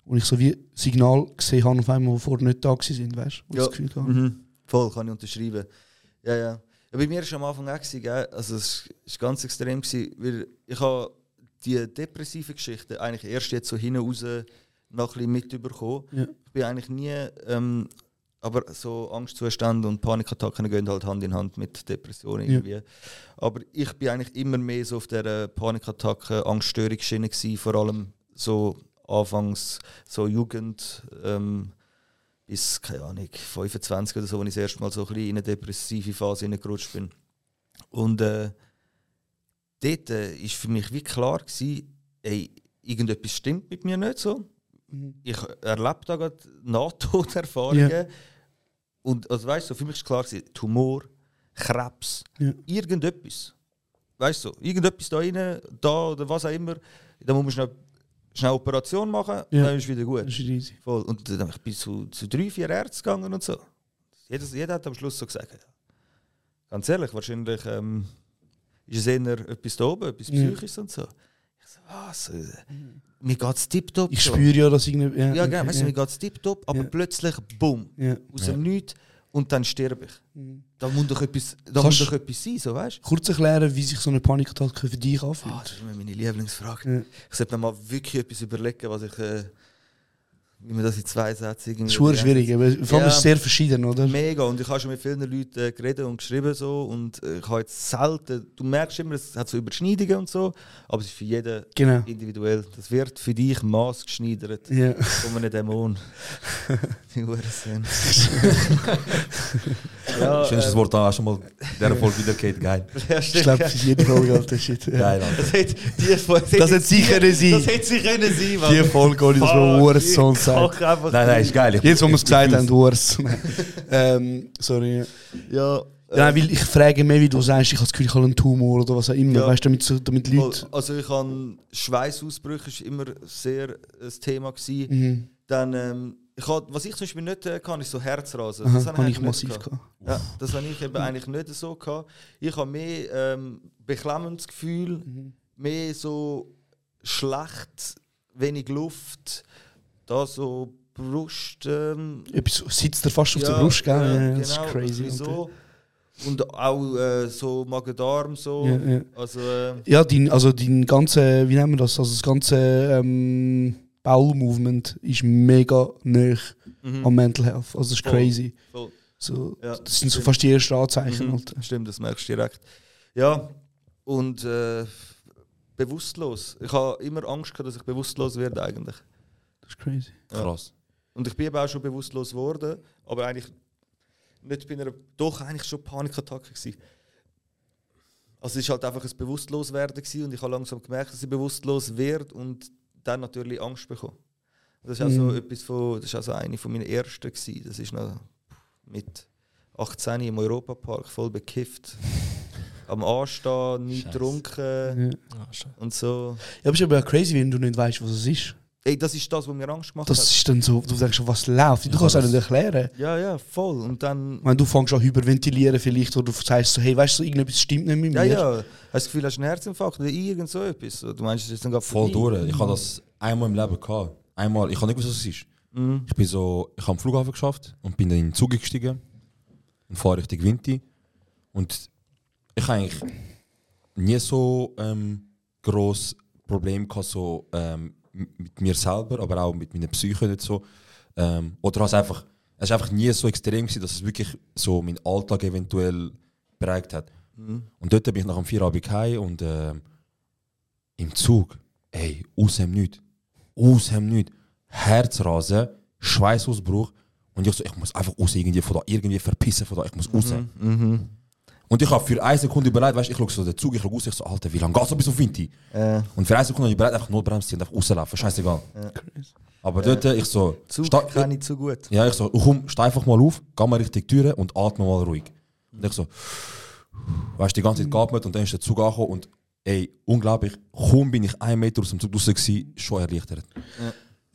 wo ich so wie Signal gesehen habe auf einmal, die vorher nicht da waren, sind, weißt du? Ja. das Gefühl habe. Mhm. Voll, kann ich unterschreiben. Ja, ja. ja bei mir war es am Anfang auch, gewesen, also es war ganz extrem, gewesen, weil ich habe die depressive Geschichte eigentlich erst jetzt so hinten raus noch ein bisschen mitbekommen. Ja. Ich bin eigentlich nie, ähm, aber so Angstzustände und Panikattacken gehen halt Hand in Hand mit Depressionen Ja. irgendwie. Aber ich bin eigentlich immer mehr so auf der Panikattacken, Angststörungsschiene gewesen, vor allem so anfangs so Jugend, ähm, bis, keine Ahnung, 25 oder so, als ich das erste Mal so ein bisschen in eine depressive Phase hineingerutscht bin. Und äh, dort äh, ist für mich wie klar gewesen, ey, irgendetwas stimmt mit mir nicht so. Mhm. Ich erlebe da gerade Nahtoderfahrungen. Ja. Und also, weißt du, für mich war klar, Tumor, Krebs, Ja. irgendetwas. Weißt du, irgendetwas da rein, da oder was auch immer, da muss man schnell, schnell Operation machen, Ja. dann ist es wieder gut. Das ist easy. Voll. Und dann ich bin zu, zu drei, vier Ärzten gegangen und so. Jeder, jeder hat am Schluss so gesagt, ja. ganz ehrlich, wahrscheinlich ähm, ist es eher etwas da oben, etwas Ja. Psychisches und so. Ich so, was? Äh, mir geht es tipptopp. Ich so. spüre ja, dass irgendwie. Ja, Ja, okay, genau, weißt du, mir geht es tipptopp, aber Ja. plötzlich, bumm, ja. aus Ja. dem Nichts und dann sterbe ich. Mhm. Da muss doch etwas, da muss doch etwas sein, so weißt du? Kurz erklären, wie sich so eine Panikattacke für dich anfühlt. Ah, das ist immer meine Lieblingsfrage. Ja. Ich sollte mir mal wirklich etwas überlegen, was ich, äh, wie man das in zwei Sätzen irgendwie. Schwer schwierig, aber vor allem Ja. ist es sehr verschieden, oder? Mega. Und ich habe schon mit vielen Leuten äh, geredet und geschrieben so und äh, ich habe jetzt selten, du merkst immer, es hat so Überschneidungen und so, aber es ist für jeden Genau. individuell. Das wird für dich maßgeschneidert Ja. von einem Dämon. Die Hurensohn. ja, Schön, dass das äh, Wort auch schon mal in dieser Folge wiedergeht. Geil. ja, Ich glaube, für jede Folge, Alter, shit. Ja. Geil, Alter. Das hätte, die, das Das hätte sie können sein. Das hätte sie können sein, Mann. Die Folge, ohne dass wir Fuck, Hurensohn ich sagen. Nein, nein, ist geil. Ich- Jetzt, wo wir es gesagt haben, Hurensohn. ähm, sorry. Ja, äh, Ja, weil ich frage mehr, wie du sagst, ich habe das Gefühl, ich habe einen Tumor oder was auch immer. Ja. Weißt du, damit, damit. Leute. Also ich habe Schweißausbrüche ist immer sehr ein Thema gewesen. Mhm. Dann, ähm, ich hab, was ich zum Beispiel nicht äh, kann, ist so Herzrasen. Aha, das habe ich eigentlich massiv gehabt. Ja, das habe ich eben eigentlich nicht so gehabt. Ich habe mehr ähm, beklemmendes Gefühl, Mhm. mehr so schlecht, wenig Luft, da so Brust. Ähm, Etwas sitzt er fast auf der ja, Brust, gell? ja, Ja, das ist genau, crazy. so. Und auch äh, so Magen-Darm so. Ja, ja. Also, äh, Ja, dein, also dein ganze, wie nennen wir das? Also das ganze ähm, Bowel-Movement ist mega nah mhm. am Mental Health. Also das ist Voll. crazy. Voll. So, Ja, das sind so stimmt. fast die ersten Anzeichen. Mhm. Alter. Stimmt, das merkst du direkt. Ja, und äh, bewusstlos. Ich habe immer Angst gehabt, dass ich bewusstlos werde eigentlich. ist crazy. Krass. Und ich bin eben auch schon bewusstlos geworden, aber eigentlich nicht bei einer, doch eigentlich schon Panikattacke gewesen. Also es ist halt einfach ein Bewusstloswerden gewesen und ich habe langsam gemerkt, dass ich bewusstlos werde und dann natürlich Angst bekommen. Das ist also Mhm. etwas von, das ist also eine von meinen ersten gewesen. Das ist noch mit 18 im Europapark voll bekifft. Am Anstehen, nie getrunken Ah, schade. und so. Ja, aber es ist aber crazy, wenn du nicht weißt, was es ist. Ey, das ist das, was mir Angst gemacht Das hat. ist dann so, du denkst, was läuft? Du Ja, kannst es das- nicht erklären. Ja, ja, voll. Und dann Wenn du fängst an hyperventilieren vielleicht oder du sagst so, hey, weißt du, irgendetwas stimmt nicht mit Ja, mir. ja. Hast du das Gefühl, hast du einen Herzinfarkt oder irgend so etwas? Du meinst, es ist dann gerade Voll vorbei? durch. Ich habe das einmal im Leben gehabt. Einmal, ich habe nicht gewusst, was es ist. Mhm. Ich bin so, ich habe am Flughafen geschafft und bin dann in den Zug gestiegen und fahre Richtung Vinti. Und ich habe eigentlich nie so ähm, groß Problem gehabt, so ähm, mit mir selber, aber auch mit meiner Psyche nicht so. Ähm, oder es einfach, es ist einfach nie so extrem gewesen, dass es wirklich so meinen Alltag eventuell prägt hat. Mhm. Und dort bin ich nach dem Feierabend heim und ähm, im Zug, ey, aus dem Nichts, aus dem Nichts, Herzrasen, Schweißausbruch und ich so, ich muss einfach raus irgendwie von da, irgendwie verpissen von da, ich muss raus. Mhm. Und ich habe für eine Sekunde überlegt, weißt, ich schaue so den Zug, ich schaue raus, ich so, Alter, wie lange geht's noch bis auf Vinti? Äh, Und für eine Sekunde habe ich überlegt, einfach Notbremse ziehen und einfach rauslaufen, scheißegal. Crazy. Aber dort, ich so, Zug sta- kenne ich zu gut. ja, ich so, komm, steh einfach mal auf, geh mal Richtung Türe und atme mal ruhig. Und ich so, weißt du, die ganze Zeit geatmet und dann ist der Zug angekommen und ey, unglaublich, kaum bin ich einen Meter aus dem Zug raus gewesen, schon erleichtert.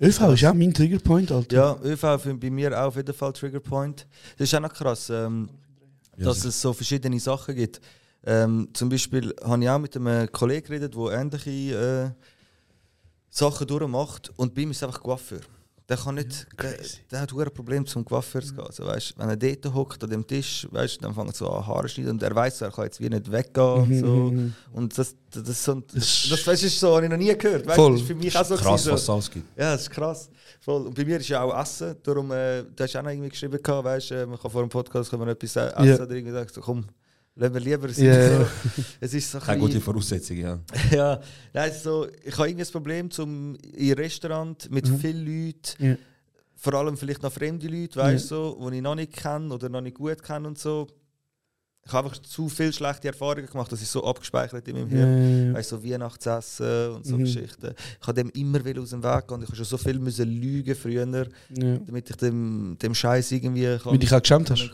ÖV ist auch mein Triggerpoint, Alter. Ja, ÖV für, bei mir auch auf jeden Fall Triggerpoint. Das ist auch noch krass, ähm, Ja, dass es so verschiedene Sachen gibt. Ähm, zum Beispiel habe ich auch mit einem Kollegen geredet, der ähnliche äh, Sachen durchmacht und bei ihm ist es einfach Coiffeur. Der kann nicht, der, der hat ein Problem zum Coiffeur zu gehen. Also, weißt, wenn er dort hockt an dem Tisch, weißt, dann fängt er so an Haare schneiden und er weiß, er kann jetzt wie nicht weggehen. und so. Mhm. Und das, das, das, so- das, Das- das, weißt, ist so, habe ich noch nie gehört. Weißt, Voll. Das ist für mich auch so. Krass, gewesen, was es so. alles gibt. Ja, das ist krass. Voll. Und bei mir ist ja auch Essen. Darum, äh, du hast auch noch irgendwie geschrieben, gehabt, weißt, äh, man kann vor dem Podcast kann man etwas äh, essen Ja. oder irgendwie sagen, so, komm, lassen wir lieber sein. Ja. So. Es ist so ein Keine gute Voraussetzung, ja. ja, nein, so, ich habe irgendwie das Problem zum in Restaurant mit Mhm. vielen Leuten, Ja. vor allem vielleicht noch fremde Leute, weißt du, so, die ich noch nicht kenne oder noch nicht gut kenne und so. Ich habe einfach zu viele schlechte Erfahrungen gemacht, das ist so abgespeichert in meinem Hirn. ja, ja. Weißt du, so Weihnachtsessen und so Mhm. Geschichten. Ich habe dem immer wieder aus dem Weg gehen. Ich habe schon so viel müssen lügen früher, Ja. damit ich dem, dem Scheiß irgendwie kann. Wie dich auch geschämt hast.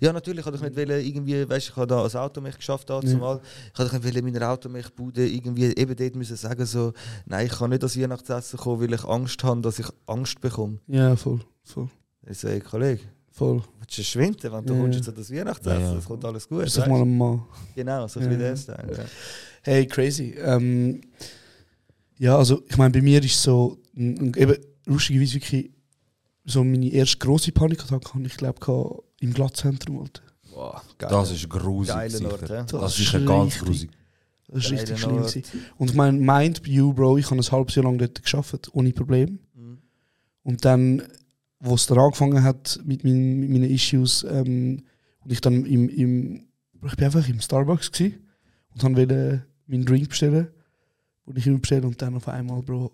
Ja, natürlich. Ich nicht wollen, irgendwie, weißt, ich habe da als Automech geschafft dazu Ja. Ich habe nicht wollen, meiner Automech-Bude irgendwie eben dort müssen sagen so, nein, ich kann nicht ans Weihnachtsessen kommen, weil ich Angst habe, dass ich Angst bekomme. Ja, voll. voll. Ich sage, Kollege, voll. willst du schwinden, wenn du Ja. kommst jetzt an das Weihnachtsessen, Ja, ja. es kommt alles gut. Sag weißt? mal ein Mann. Genau, so Ja. ein bisschen das. Ja. Hey, crazy. Ähm, ja, also ich meine, bei mir ist so, eben lustigerweise wirklich so meine erste grosse Panikattacke hatte ich glaube im Glattzentrum. Alter. Boah, geil. Das ist grusig. Ort, ja. Das ist sicher ganz grusig. Das ist Geiler richtig schlimm. Gewesen. Und ich meine, mind you, Bro, ich habe ein halbes Jahr lang dort geschafft, ohne Problem. Mhm. Und dann, wo es dann angefangen hat mit, meinen- mit meinen Issues, ähm, und ich dann im, im ich bin einfach im Starbucks gsi und dann wollte meinen Drink bestellen, den ich immer bestelle und dann auf einmal, Bro,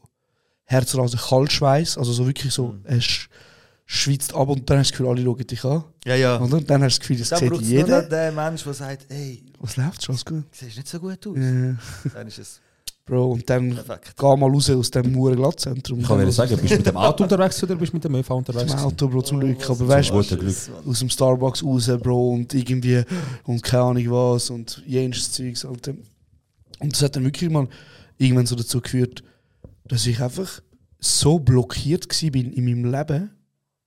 Herzrasen, Kaltschweiß, also so wirklich so, Mhm. es sch- schwitzt ab und dann hast du das Gefühl, alle schauen dich an. Ja, ja. Und dann, dann hast du das Gefühl, das Dann sieht es nur jeder. noch den Mensch, der sagt, hey, Was läuft schon, alles gut? siehst nicht so gut aus. Ja. Dann ist es Bro, und dann perfekt. geh mal raus aus dem Muren Glattzentrum. Ich kann dir sagen, bist du mit dem Auto unterwegs oder bist du mit dem ÖV unterwegs? Zum Auto, Bro, zum Glück. Aber Zum weißt du, aus dem Starbucks raus, Bro, und irgendwie, und keine Ahnung was, und jenes Zeugs, Alter. Und das hat dann wirklich mal irgendwann so dazu geführt, dass ich einfach so blockiert war bin in meinem Leben,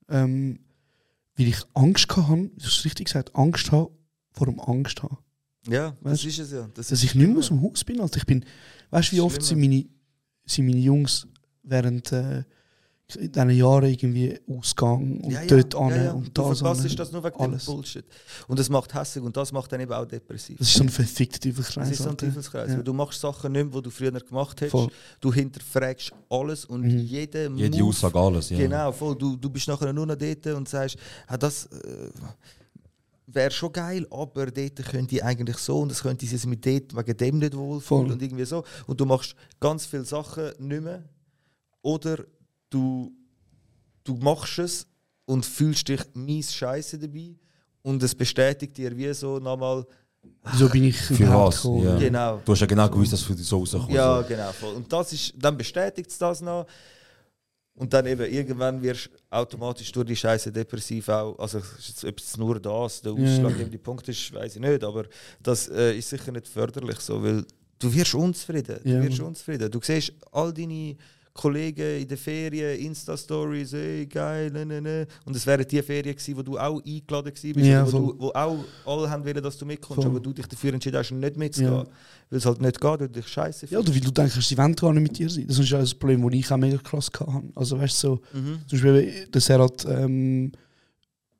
ähm, weil ich Angst hatte, du hast es richtig gesagt, Angst habe vor dem Angst haben. Ja, das Weißt- ist es ja. Das Dass ist ich nicht mehr aus dem Haus bin. Alter. Ich bin, weißt du, wie oft sind meine, sind meine Jungs während äh, in diesen Jahren irgendwie ausgegangen und ja, ja, dort an ja, ja. und Du da verpasst an. das nur wegen alles. dem Bullshit. Und das macht hässlich und das macht dann eben auch depressiv. Das ist so ein verfickter Teufelskreis. Das ist so ein. Teufelskreis. Ja. weil Du machst Sachen nicht mehr, die du früher gemacht hast. Voll. Du hinterfragst alles und Mhm. jede, Jede Move, Aussage, alles. Ja. Genau, voll. Du, du bist nachher nur noch dort und sagst, ah, das äh, wäre schon geil, aber dort könnte ich eigentlich so und es könnte sich mit dort wegen dem nicht wohlfühlen Voll. und irgendwie so. Und du machst ganz viele Sachen nicht mehr. Oder du du machst es und fühlst dich mies scheiße dabei und es bestätigt dir wie so nochmal, Wieso bin ich Für was? Ja. genau. Du hast ja genau gewusst, dass für dich so rauskommt. Ja, genau. Voll. Und das ist, dann bestätigt es das noch. Und dann eben irgendwann wirst du automatisch durch die Scheiße depressiv auch. Also ob es nur das, der ausschlaggebende Punkt ist, weiß ich nicht. Aber das äh, ist sicher nicht förderlich so, weil du wirst unzufrieden. Du Ja. wirst unzufrieden. Du siehst all deine Kollegen in den Ferien, Insta-Stories, ey, geil, ne, ne, ne. Und es wären die Ferien gewesen, wo du auch eingeladen gewesen bist, Ja, wo, voll. du, wo auch alle haben wollen, dass du mitkommst, Voll. aber du dich dafür entschieden hast, nicht mitzugehen. Ja. Weil es halt nicht geht, weil du dich scheiße Ja, oder weil du denkst, sie wollen gar nicht mit dir sein. Das ist ja das Problem, das ich auch mega krass hatte. Also weißt du, so, Mhm. zum Beispiel der Serhat ähm,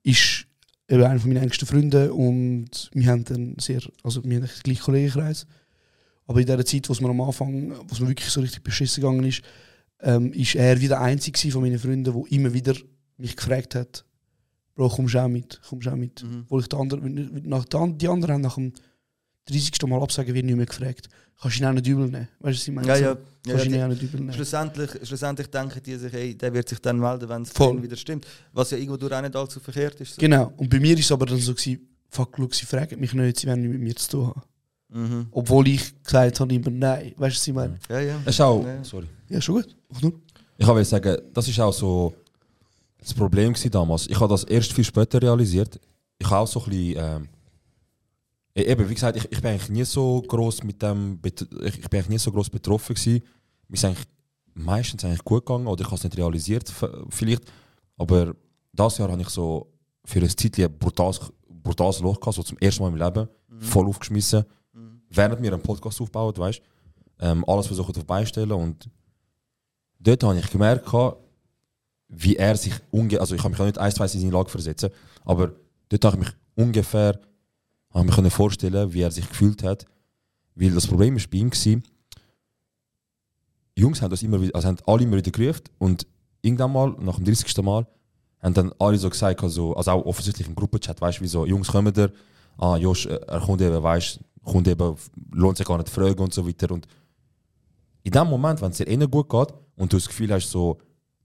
ist eben einer meiner engsten Freunde und wir haben dann sehr, also wir haben den gleichen Kollegenkreis. Aber in der Zeit, wo es mir am Anfang, wo es mir wirklich so richtig beschissen gegangen ist, ähm, ist er wieder der Einzige von meinen Freunden, der immer wieder mich gefragt hat, Bro, kommst du auch mit? Kommst du auch mit? Mhm. Ich die anderen, nach, die, an- die anderen haben nach dem 30. Mal absagen, wird nicht mehr gefragt. Kannst du ihn auch nicht übel nehmen? Weißt du, was ich meine? Ja, ja. Kannst ja, ihn die- auch nicht übel nehmen? schlussendlich, schlussendlich denken die sich, ey, der wird sich dann melden, wenn es wieder stimmt. Was ja irgendwo durch auch nicht allzu verkehrt ist. So. Genau. Und bei mir ist es aber dann so, gewesen, fuck, schau, sie fragen mich nicht, sie wollen nicht mit mir zu tun haben. Mhm. Obwohl ich gesagt habe, immer nein. Weißt du, was ich meine? Ja, ja. Es ist auch, Ja. sorry. Ja, schon gut. Ich wollte sagen, das ist auch so das Problem damals. Ich habe das erst viel später realisiert. Ich habe auch so ein bisschen, ähm, e- eben, wie gesagt, ich, ich bin eigentlich nie so groß mit dem, ich, ich bin eigentlich nie so groß betroffen gewesen. Mir ist eigentlich meistens eigentlich gut gegangen oder ich habe es nicht realisiert vielleicht. Aber das Jahr habe ich so für ein Zeitchen ein brutales, brutales Loch gehabt, so zum ersten Mal im Leben, voll aufgeschmissen. Während wir einen Podcast aufbauen, weißt ähm, alles versucht auf beistellen und dort habe ich gemerkt, wie er sich ungefähr, also ich kann mich auch nicht eins, zwei in seine Lage versetzen, aber dort habe ich mich ungefähr habe ich mir können vorstellen, wie er sich gefühlt hat, weil das Problem ist bei ihm war, Jungs haben das immer wieder, also haben alle immer wieder gerufen und irgendwann mal, nach dem 30. Mal, haben dann alle so gesagt, also, also auch offensichtlich im Gruppenchat, weißt du, wie so, Jungs kommen da, ah, Josh, äh, er kommt eben, weißt kommt eben, lohnt sich gar nicht zu fragen und so weiter und in dem Moment, wenn es dir eh nicht gut geht und du das Gefühl hast, so,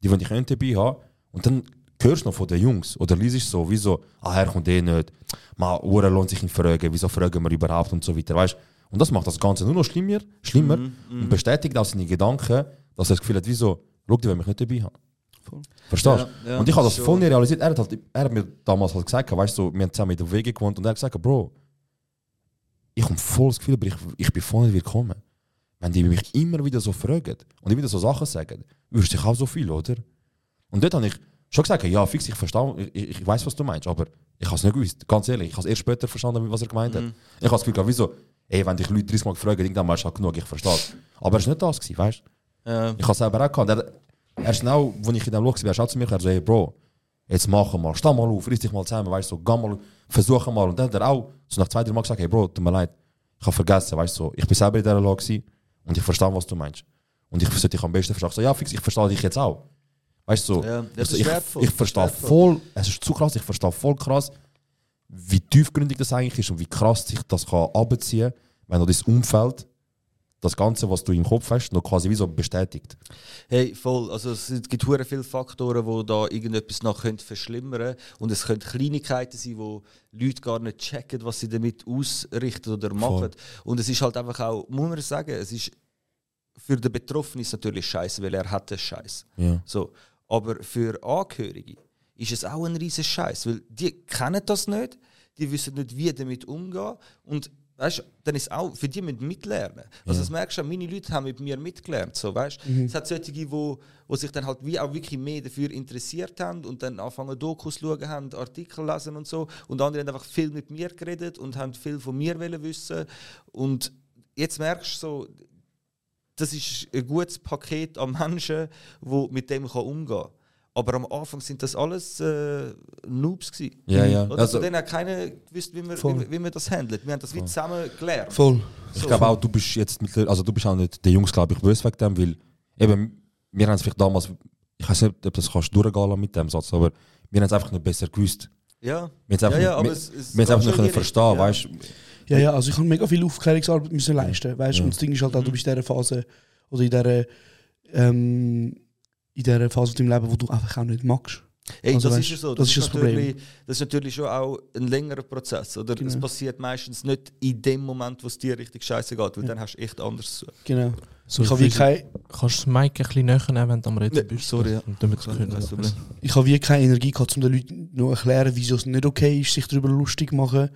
die wollen dich nicht dabei haben, und dann hörst du noch von den Jungs oder liest so, wie so, ah, er kommt eh nicht, mal, Uhren lohnt sich nicht fragen, wieso fragen wir überhaupt und so weiter, weißt Und das macht das Ganze nur noch schlimmer, schlimmer und bestätigt auch seine Gedanken, dass er das Gefühl hat, wieso, schau, die wollen mich nicht dabei haben. Verstehst du? Ja, ja, und ich habe das voll nicht realisiert. Er hat, halt, er hat mir damals halt gesagt, weißt du, so, wir haben zusammen in der Wege gewohnt und er hat gesagt, Bro, ich habe voll das Gefühl, aber ich, ich bin voll nicht willkommen. Wenn die mich immer wieder so fragen und immer wieder so Sachen sagen, wüsste ich auch so viel, oder? Und dort habe ich schon gesagt, ja, fix, ich verstehe, ich, ich weiß, was du meinst, aber ich habe es nicht gewusst. Ganz ehrlich, ich habe es erst später verstanden, was er gemeint hat. Ich habe das Gefühl, gehabt, wieso, ey, wenn dich Leute 30 Mal fragen, irgendwann mal halt genug, ich verstehe. Aber es war nicht das, gewesen, weißt du? Ja. Ich habe es selber auch gehabt. Er, er ist genau, als ich in dem Loch war, er schaut zu mir, er so, hey Bro, jetzt mach mal, steh mal auf, riss dich mal zusammen, weißt du, so, geh mal, versuch mal. Und dann hat er auch so nach zwei, drei Mal gesagt, hey Bro, tut mir leid, ich habe vergessen, weißt du, so, ich bin selber in dieser Lage und ich verstehe, was du meinst. Und ich sollte dich am besten verstehen. So, ja, fix, ich verstehe dich jetzt auch. Weißt du, so, Ja, das ich, ist so, wertvoll, ich, ich verstehe voll, es ist zu krass, ich verstehe voll krass, wie tiefgründig das eigentlich ist und wie krass sich das kann abziehen, wenn du das Umfeld, das Ganze, was du im Kopf hast, noch quasi wie so bestätigt. Hey, voll. Also es gibt hure viele Faktoren, die da irgendetwas noch können verschlimmern Und es können Kleinigkeiten sein, wo Leute gar nicht checken, was sie damit ausrichten oder machen. Voll. Und es ist halt einfach auch, muss man sagen, es ist für den Betroffenen ist es natürlich scheiße, weil er hat den Scheiß. Ja. So. Aber für Angehörige ist es auch ein riesen Scheiß, weil die kennen das nicht, die wissen nicht, wie damit umgehen und weißt, dann ist auch für die mit mitlernen. Also das merkst du, meine Leute haben mit mir mitgelernt, so weißt. Es hat solche, die wo, wo sich dann halt wie auch wirklich mehr dafür interessiert haben und dann anfangen Dokus schauen haben, Artikel lesen und so und andere haben einfach viel mit mir geredet und haben viel von mir wollen wissen und jetzt merkst du so, das ist ein gutes Paket an Menschen, wo mit dem kann umgehen kann. Aber am Anfang sind das alles äh, Noobs gewesen. Ja, ja. Oder? Also- Von denen hat keiner gewusst, wie man, wie, wie man das handelt. Wir haben das wie zusammen gelernt. Voll. Ich glaube auch, du bist jetzt mittlerweile, also du bist auch nicht der Jungs, glaube ich, böse wegen dem, weil eben, wir haben es vielleicht damals, ich weiß nicht, ob das kannst du durchgehen lassen mit dem Satz, aber wir haben es einfach nicht besser gewusst. Ja, Wir haben es einfach, ja, ja, nicht- es, es wir es einfach nicht verstehen, ja. weißt du? Ja, ja, also ich habe mega viel Aufklärungsarbeit müssen leisten, weißt du. Und das Ding ist halt auch, du bist in dieser Phase oder in dieser, ähm, in dieser Phase von deinem Leben, wo du einfach auch nicht magst. Ey, Also das weißt, ist ja so. das ist das Problem. natürlich, das ist natürlich schon auch ein längerer Prozess. Oder? Genau. Es passiert meistens nicht in dem Moment, wo es dir richtig scheiße geht, weil dann hast du echt anders zu. Genau. So, ich habe wie, kein, Kannst du das Mic ein bisschen näher nehmen, wenn du am Reden Ja, bist? sorry, ja. Damit Kein können. Problem. ich habe wie keine Energie gehabt, um den Leuten noch erklären, wieso es nicht okay ist, sich darüber lustig zu machen.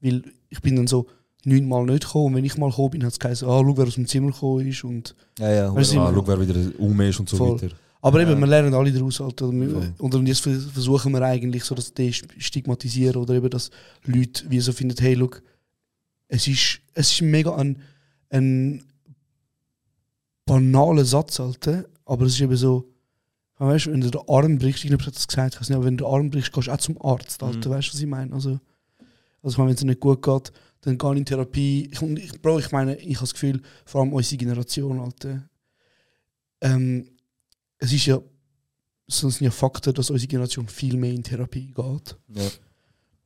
Weil ich bin dann so neunmal nicht gekommen. Und wenn ich mal gekommen bin, hat es geheißen, ah, schau, wer aus dem Zimmer gekommen ist. Und Ja, ja. Weißt Ah, schau, wer wieder um ist und so Voll. weiter. Aber eben, Ja. wir lernen alle daraus. Halt, Voll. und jetzt vers- versuchen wir eigentlich so, dass die stigmatisieren oder eben, dass Leute wie so finden, hey, look, es ist, es ist mega ein, ein banaler Satz, Alter, aber es ist eben so, weißt wenn du den Arm brichst, ich habe das gesagt, ich weiß nicht, aber wenn du den Arm brichst, gehst du auch zum Arzt, Alter, Mhm. weißt du, was ich meine? Also, also ich wenn es nicht gut geht, dann geh in Therapie. Ich, und ich, Bro, ich meine, ich habe das Gefühl, vor allem unsere Generation, Alter, ähm, es ist ja, es sind ja Fakten, dass unsere Generation viel mehr in Therapie geht. Ja.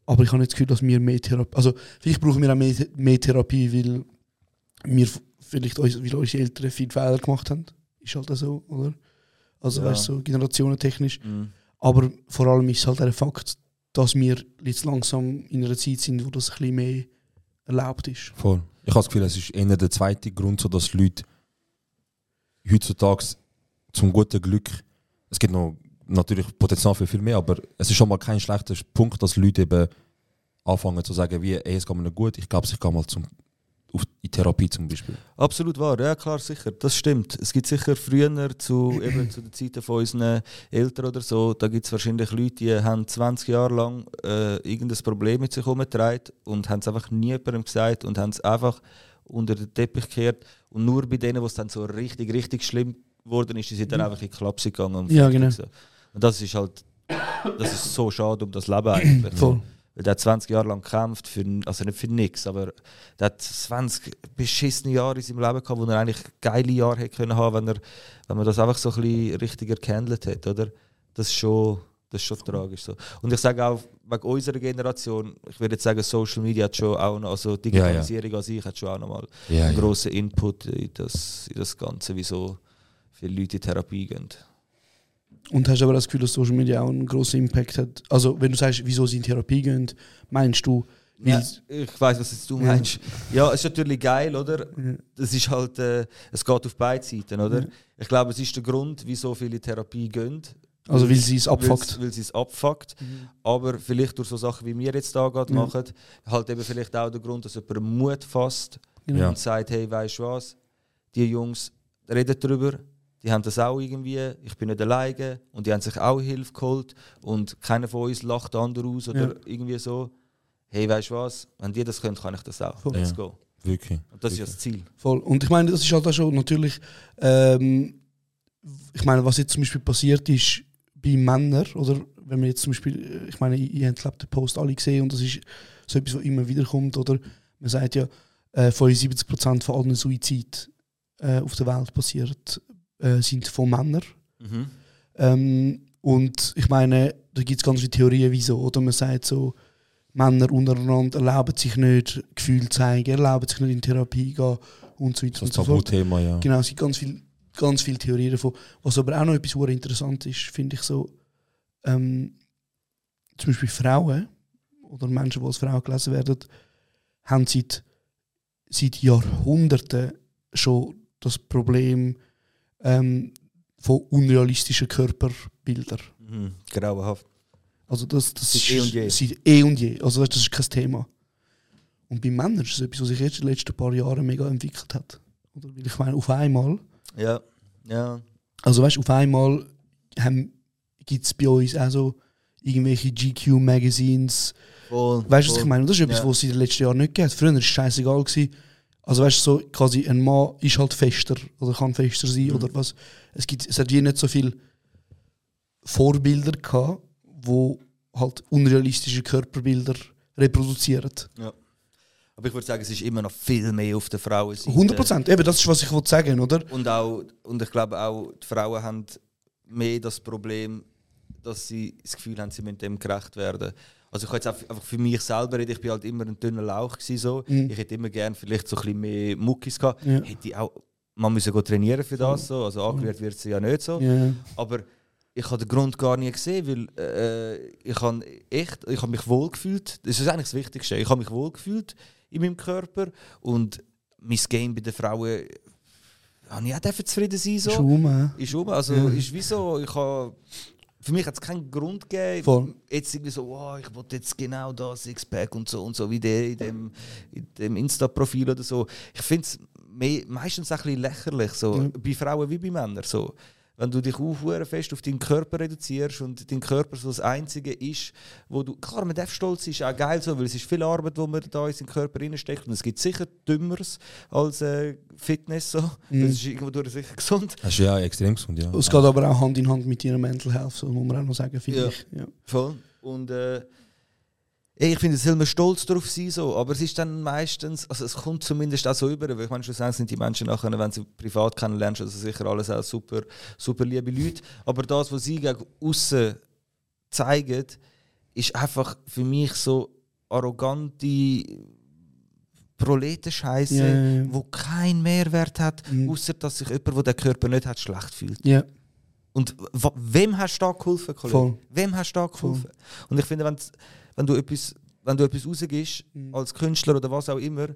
Aber ich habe nicht das Gefühl, dass wir mehr Therapie, also vielleicht brauchen wir auch mehr, mehr Therapie, weil wir vielleicht uns, weil unsere Eltern viele Fehler gemacht haben. Ist halt auch so, oder? Also Ja. weißt du, so generationentechnisch. Mhm. Aber vor allem ist es halt der Fakt, dass wir jetzt langsam in einer Zeit sind, wo das ein bisschen mehr erlaubt ist. Voll. Ich habe das Gefühl, es ist eher der zweite Grund, so dass Leute heutzutage zum guten Glück, es gibt noch natürlich Potenzial für viel mehr, aber es ist schon mal kein schlechter Punkt, dass Leute eben anfangen zu sagen, wie, ey, es geht mir nicht gut, ich glaube, ich gehe mal zum, auf in Therapie zum Beispiel. Absolut wahr, ja klar, sicher. Das stimmt. Es gibt sicher früher zu, eben zu den Zeiten von unseren Eltern oder so, da gibt es wahrscheinlich Leute, die haben 20 Jahre lang äh, irgendein Problem mit sich herumgetragen und haben es einfach nie jemandem gesagt und haben es einfach unter den Teppich gekehrt. Und nur bei denen, wo es dann so richtig, richtig schlimm geworden ist, die sind dann einfach in die Klapse gegangen. Und Ja, genau. Und das ist halt, das ist so schade um das Leben eigentlich. Voll. Weil der hat 20 Jahre lang gekämpft, für, also nicht für nichts, aber der hat 20 beschissene Jahre in seinem Leben gehabt, wo er eigentlich geile Jahre hätte können haben, wenn er, wenn man das einfach so ein bisschen richtiger gehandelt hätte, oder? Das ist schon, das ist schon tragisch so. Und ich sage auch wegen unserer Generation, ich würde jetzt sagen, Social Media hat schon auch noch, also Digitalisierung an sich hat schon auch nochmal Ja, einen ja. grossen Input in das, in das Ganze, wieso viele Leute in Therapie gehen. Und hast aber das Gefühl, dass Social Media auch einen grossen Impact hat. Also, wenn du sagst, wieso sie in Therapie gehen, meinst du, Ja, ich weiß, was jetzt du meinst. Ja, es ist natürlich geil, oder? Das ist halt, äh, es geht auf beide Seiten, oder? Ja. Ich glaube, es ist der Grund, wieso viele Therapie gehen. Also, weil sie es abfuckt. Weil sie es abfuckt. Mhm. Aber vielleicht durch so Sachen, wie wir jetzt da gerade Ja. machen, halt eben vielleicht auch der Grund, dass jemand Mut fasst Genau. Ja. und sagt, hey, weißt du was, die Jungs reden darüber, die haben das auch irgendwie, ich bin nicht alleine und die haben sich auch Hilfe geholt und keiner von uns lacht den anderen aus oder Ja. irgendwie so. Hey, weißt du was, wenn die das können, kann ich das auch. Voll. Let's Ja. go. Wirklich. Und das ist ja das Ziel. Voll. Und ich meine, das ist halt auch schon natürlich, ähm, ich meine, was jetzt zum Beispiel passiert ist bei Männern, oder wenn man jetzt zum Beispiel, äh, ich meine, ihr habt glaub, den Post alle gesehen und das ist so etwas, was immer wieder kommt, oder man sagt ja, äh, 75% von allen Suizid äh, auf der Welt passiert, äh, sind von Männern. Mhm. Ähm, und ich meine, da gibt es ganz viele Theorien, wieso. Oder man sagt so, Männer untereinander erlauben sich nicht Gefühle zeigen, erlauben sich nicht in Therapie gehen und so weiter Das so fort. Tabuthema, ja. Genau, es gibt ganz viele ganz viel Theorien davon. Was aber auch noch etwas interessant ist, finde ich so, ähm, zum Beispiel Frauen oder Menschen, die als Frauen gelesen werden, haben seit, seit Jahrhunderten schon das Problem ähm, von unrealistischen Körperbildern. Mhm. Grauenhaft. Also das, das Seit ist eh und je. Seit eh und je. Also weißt, das ist kein Thema. Und bei Männern ist es etwas, was sich jetzt in den letzten paar Jahren mega entwickelt hat. Oder weil ich meine, auf einmal, Ja, ja. also weißt, auf einmal gibt es bei uns auch so irgendwelche GQ-Magazines. Weißt du, was ich meine? Und das ist etwas, Ja. was es in den letzten Jahren nicht hat. Früher war es scheißegal. Gewesen. Also weißt du, so quasi ein Mann ist halt fester oder kann fester sein Mhm. oder was. Es, gibt, es hat wie nicht so viele Vorbilder gehabt, wo halt unrealistische Körperbilder reproduzieren. Ja. Aber ich würde sagen, es ist immer noch viel mehr auf der Frauenseite. 100 Prozent. Eben, das ist, was ich wollte sagen, oder? Und, auch, und ich glaube auch, die Frauen haben mehr das Problem, dass sie das Gefühl haben, sie müssen dem gerecht werden. Also ich kann jetzt einfach für mich selber reden, ich bin halt immer ein dünner Lauch gewesen, so. Mhm. Ich hätte immer gerne vielleicht so ein bisschen mehr Muckis gehabt. Ja. Hätte ich auch man muss go trainieren für das, so. also angerührt wird sie ja nicht so. Ja. Aber ich habe den Grund gar nie gesehen, weil äh, ich habe echt, ich habe mich wohl gefühlt. Das ist eigentlich das Wichtigste. Ich habe mich wohl gefühlt in meinem Körper und mein Game bei den Frauen habe ich auch zufrieden sein. So. Ist um, äh. Ist um. Also Ja. ist wie so, ich habe, für mich hat es keinen Grund gegeben, Voll. jetzt irgendwie so, wow, ich will jetzt genau das Sixpack und so und so wie der in dem, in dem Insta-Profil oder so. Ich finde es meistens ein bisschen lächerlich, so, Ja. bei Frauen wie bei Männern. So. Wenn du dich auch verdammt fest auf deinen Körper reduzierst und dein Körper so das Einzige ist, wo du. Klar, man darf stolz sein, ist auch geil so, weil es ist viel Arbeit, die man da in seinen Körper reinsteckt. Und es gibt sicher Dümmeres als äh, Fitness. So. Mhm. Das ist irgendwo durch sicher gesund. Das ist ja extrem gesund, ja. Es geht aber auch Hand in Hand mit ihrer Mental Health, so muss man auch noch sagen, finde Ja. ich. Ja. Voll. Und äh, ich finde, es soll man stolz darauf sein, so. aber es ist dann meistens, also es kommt zumindest auch so über, weil ich meine, schlussendlich sind die Menschen nachher, wenn sie privat kennenlernst, also sicher alles auch super, super liebe Leute, aber das, was sie gegen außen zeigen, ist einfach für mich so arrogante Proletenscheiße, Ja, ja, ja. wo keinen Mehrwert hat, Mhm. außer dass sich jemand, der den Körper nicht hat, schlecht fühlt. Ja, Und wem hast du da geholfen, Kollege? Voll. Wem hast du da geholfen? Und ich finde, wenn's- wenn du etwas, wenn du etwas rausgibst, Mhm. als Künstler oder was auch immer,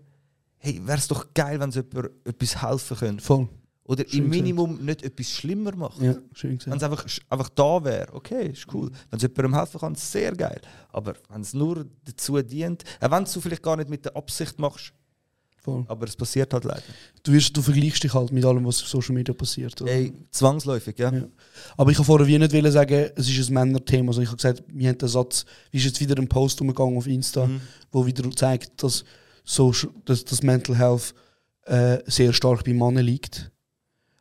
hey, wäre es doch geil, wenn es jemand etwas helfen könnte. voll. Oder Schön im Minimum nicht etwas schlimmer macht. Ja, Wenn es einfach, einfach da wäre, okay, ist cool. Wenn es jemandem helfen kann, sehr geil. Aber wenn es nur dazu dient, auch wenn du es vielleicht gar nicht mit der Absicht machst, Voll. aber es passiert halt leider. Du, wirst, du vergleichst dich halt mit allem, was auf Social Media passiert. oder? Ey, zwangsläufig, ja. Ja. Aber ich habe vorher wie nicht wollen sagen, es ist ein Männerthema. Also ich habe gesagt, wir haben den Satz, wie ist jetzt wieder ein Post umgegangen auf Insta, Mhm. wo wieder zeigt, dass, Social, dass, dass Mental Health äh, sehr stark bei Männern liegt.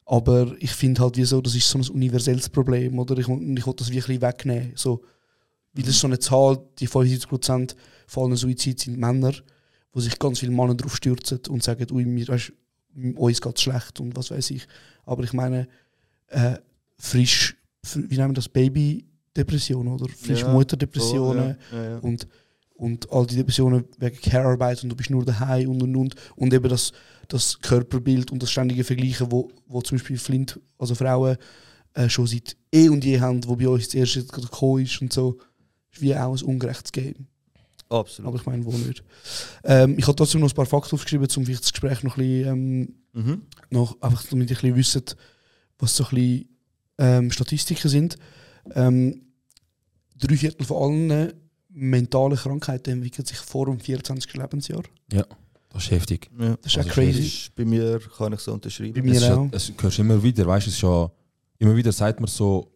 Aber ich finde halt, wie so, das ist so ein universelles Problem. Oder? Ich, ich will das wirklich wegnehmen. So, weil das ist so eine Zahl, die 75% von allen Suizid sind Männer, wo sich ganz viele Männer drauf stürzen und sagen, ui, mir, weißt, uns geht es schlecht und was weiß ich. Aber ich meine, äh, frisch, fr- wie nennen wir das, Babydepressionen oder frisch Ja, Mutterdepressionen voll, ja. Ja, und und all die Depressionen wegen Care-Arbeit und du bist nur daheim und und und und eben das, das Körperbild und das ständige Vergleichen, wo, wo zum Beispiel Flint, also Frauen, äh, schon seit eh und je haben, wo bei uns das erste gekommen ist und so, ist wie auch ein ungerechtes Game. Absolut. Aber ich meine, wo nicht. Ähm, ich habe trotzdem noch ein paar Fakten aufgeschrieben, um vielleicht das Gespräch noch ein bisschen, ähm, Mhm. noch, einfach damit ihr ein bisschen wisst, was so ein bisschen ähm, Statistiken sind. Ähm, drei Viertel von allen mentalen Krankheiten entwickeln sich vor dem 24. Lebensjahr. Ja, das ist heftig. Ja. Das ist Also auch crazy. Das ist bei mir kann ich so unterschreiben. Bei mir es, ist auch. ja, es hörst immer wieder, weißt du, es ist ja, immer wieder sagt man so,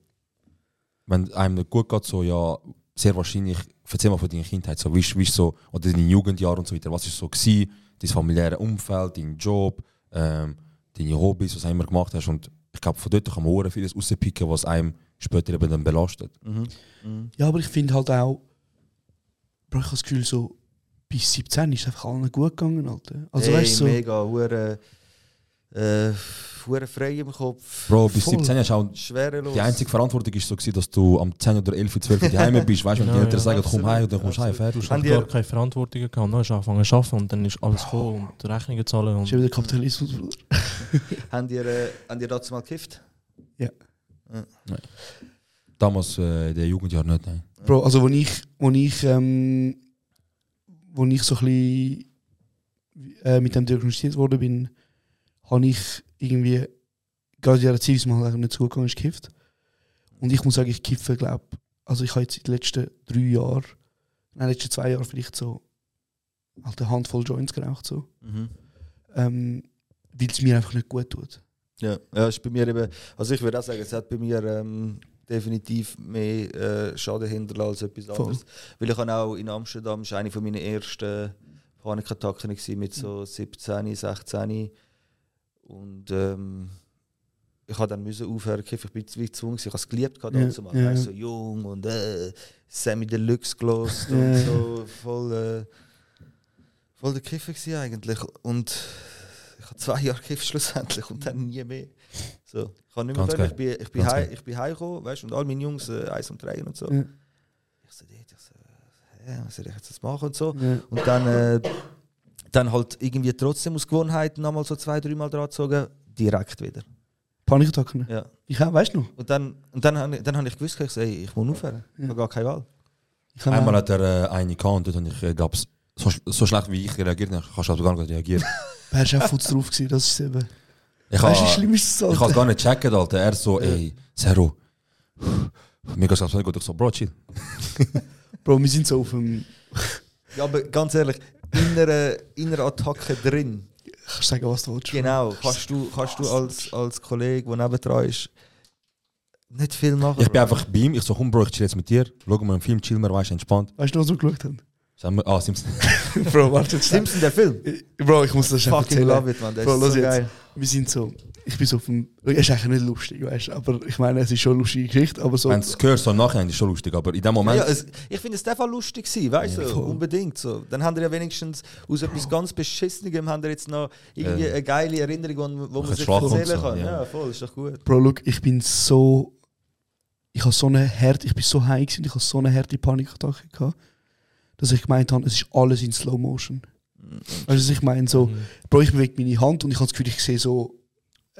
wenn einem nicht gut geht, so, ja, sehr wahrscheinlich, erzähl mal von deiner Kindheit, so, wie, ist- wie ist so, oder deine Jugendjahre und so weiter, was ist so gewesen, dein familiäre Umfeld, dein Job, ähm, deine Hobbys, was du immer gemacht hast und ich glaube, von dort kann man auch vieles rauspicken, was einem später eben dann belastet. Mhm. Mhm. Ja, aber ich finde halt auch, ich habe das Gefühl, so bis 17 ist es einfach allen gut gegangen. Alter. Also hey, weißt du, so, mega, hure, äh, hure frei im Kopf. Bro, bis Voll. 17 hast auch Schwerelos. die einzige Verantwortung ist so gewesen, dass du am 10 oder 11 oder 12 daheim bist, weißt du, wenn die Ja, Eltern ja, sagen, komm heim dann kommst du heim, fertig. Du hast gar keine Verantwortung gehabt. Dann hast du angefangen zu arbeiten und dann ist alles gekommen und die Rechnungen zahlen. ja Und wieder Kapitalismus, Bruder. Habt ihr, äh, habt ihr dazu mal gekifft? Damals äh, in den Jugendjahren nicht, nein. Bro, also wo ich, wo ich, ähm, wo ich so ein bisschen äh, mit dem diagnostiziert worden bin, habe ich irgendwie, gerade wie es mir halt nicht so gut gegangen ist, gekifft. Und ich muss sagen, ich kiffe, glaube also ich habe jetzt in den letzten drei Jahren, nein, letzten zwei Jahren vielleicht so halt eine Handvoll Joints geraucht, so. Mhm. Ähm, weil es mir einfach nicht gut tut. Ja, ja, ist bei mir eben, also ich würde auch sagen, es hat bei mir ähm, definitiv mehr äh, Schaden hinterlassen als etwas Voll. anderes. Weil ich habe auch in Amsterdam, das war eine von meinen ersten Panikattacken mit so 17, 16 und ähm, ich habe dann müssen aufhören ich bin wie gezwungen, ich habe es geliebt, gerade Ja, dazu mal, ja. so jung und äh, Sammy Deluxe gelost Ja. und so voll, äh, voll der Kiffer gewesen eigentlich und ich habe zwei Jahre gekifft schlussendlich und dann nie mehr. So, ich kann nicht mehr können. Ich bin, ich bin, Ganz heim, geil. ich bin heimgekommen, weißt, und all meine Jungs äh, eins und drei und so. Ja. Ich so, ich so, hä, was soll ich jetzt machen und so. Ja. Und dann, äh, dann halt irgendwie trotzdem aus Gewohnheit nochmal so zwei, dreimal dran gezogen. direkt wieder. Panikattacken. Ja. Ich auch, weißt du noch? Und dann, und dann, habe ich- dann habe ich gewusst, ich, so, ey, ich muss aufhören. Ich habe gar keine Wahl. Ich habe Einmal hat er äh, eine gehabt und dort habe ich, äh, so, so schlecht wie ich reagiert habe, kannst du also gar nicht reagieren. Er ist auch futz drauf gewesen, das ist es eben. Ich Weißt du, wie habe schlimm ist das, ich habe es Alter? gar nicht checken, Alter. Er so, ey, Zero. Mir geht es nicht gut. Ich so, Bro, chill. Bro, wir sind so auf dem... Ja, aber ganz ehrlich, in einer, in einer Attacke drin, Ich kann sagen, was du willst. genau, kannst du, kannst du als, als Kollege, der nebendran ist, nicht viel machen. Ich bin einfach bei ihm. Ich so, komm, Bro, ich chill jetzt mit dir. Schau mal einen Film, chill mal, weißt du, entspannt. Weißt du noch, was wir geschaut haben? Sagen wir, ah, Simpsons. Bro, warte jetzt. Simpson, der Film. Bro, ich muss das schon Fucking erzählen. love it, man. Der Bro, ist so jetzt. geil. Wir sind so... Ich bin so auf dem... Es ist eigentlich nicht lustig, weißt du? Aber ich meine, es ist schon eine lustige Geschichte, aber so... Wenn du es hörst, so nachher, ist schon lustig. Aber in dem Moment, Ja, es, ich finde es einfach lustig gewesen, weißt du, voll. unbedingt so. Dann haben wir ja wenigstens aus etwas ganz Beschissenem haben wir jetzt noch irgendwie Ja. eine geile Erinnerung, wo, wo man sich erzählen so, kann. ja. Ja. voll, ist doch gut. Bro, look, ich bin so. Ich habe so eine Härte, ich bin so high gewesen, ich habe so eine harte Panikattacke gehabt, dass ich gemeint habe, es ist alles in Slow Motion. Was ich meine? So, Bro, ich bewege meine Hand und ich habe das Gefühl, ich sehe so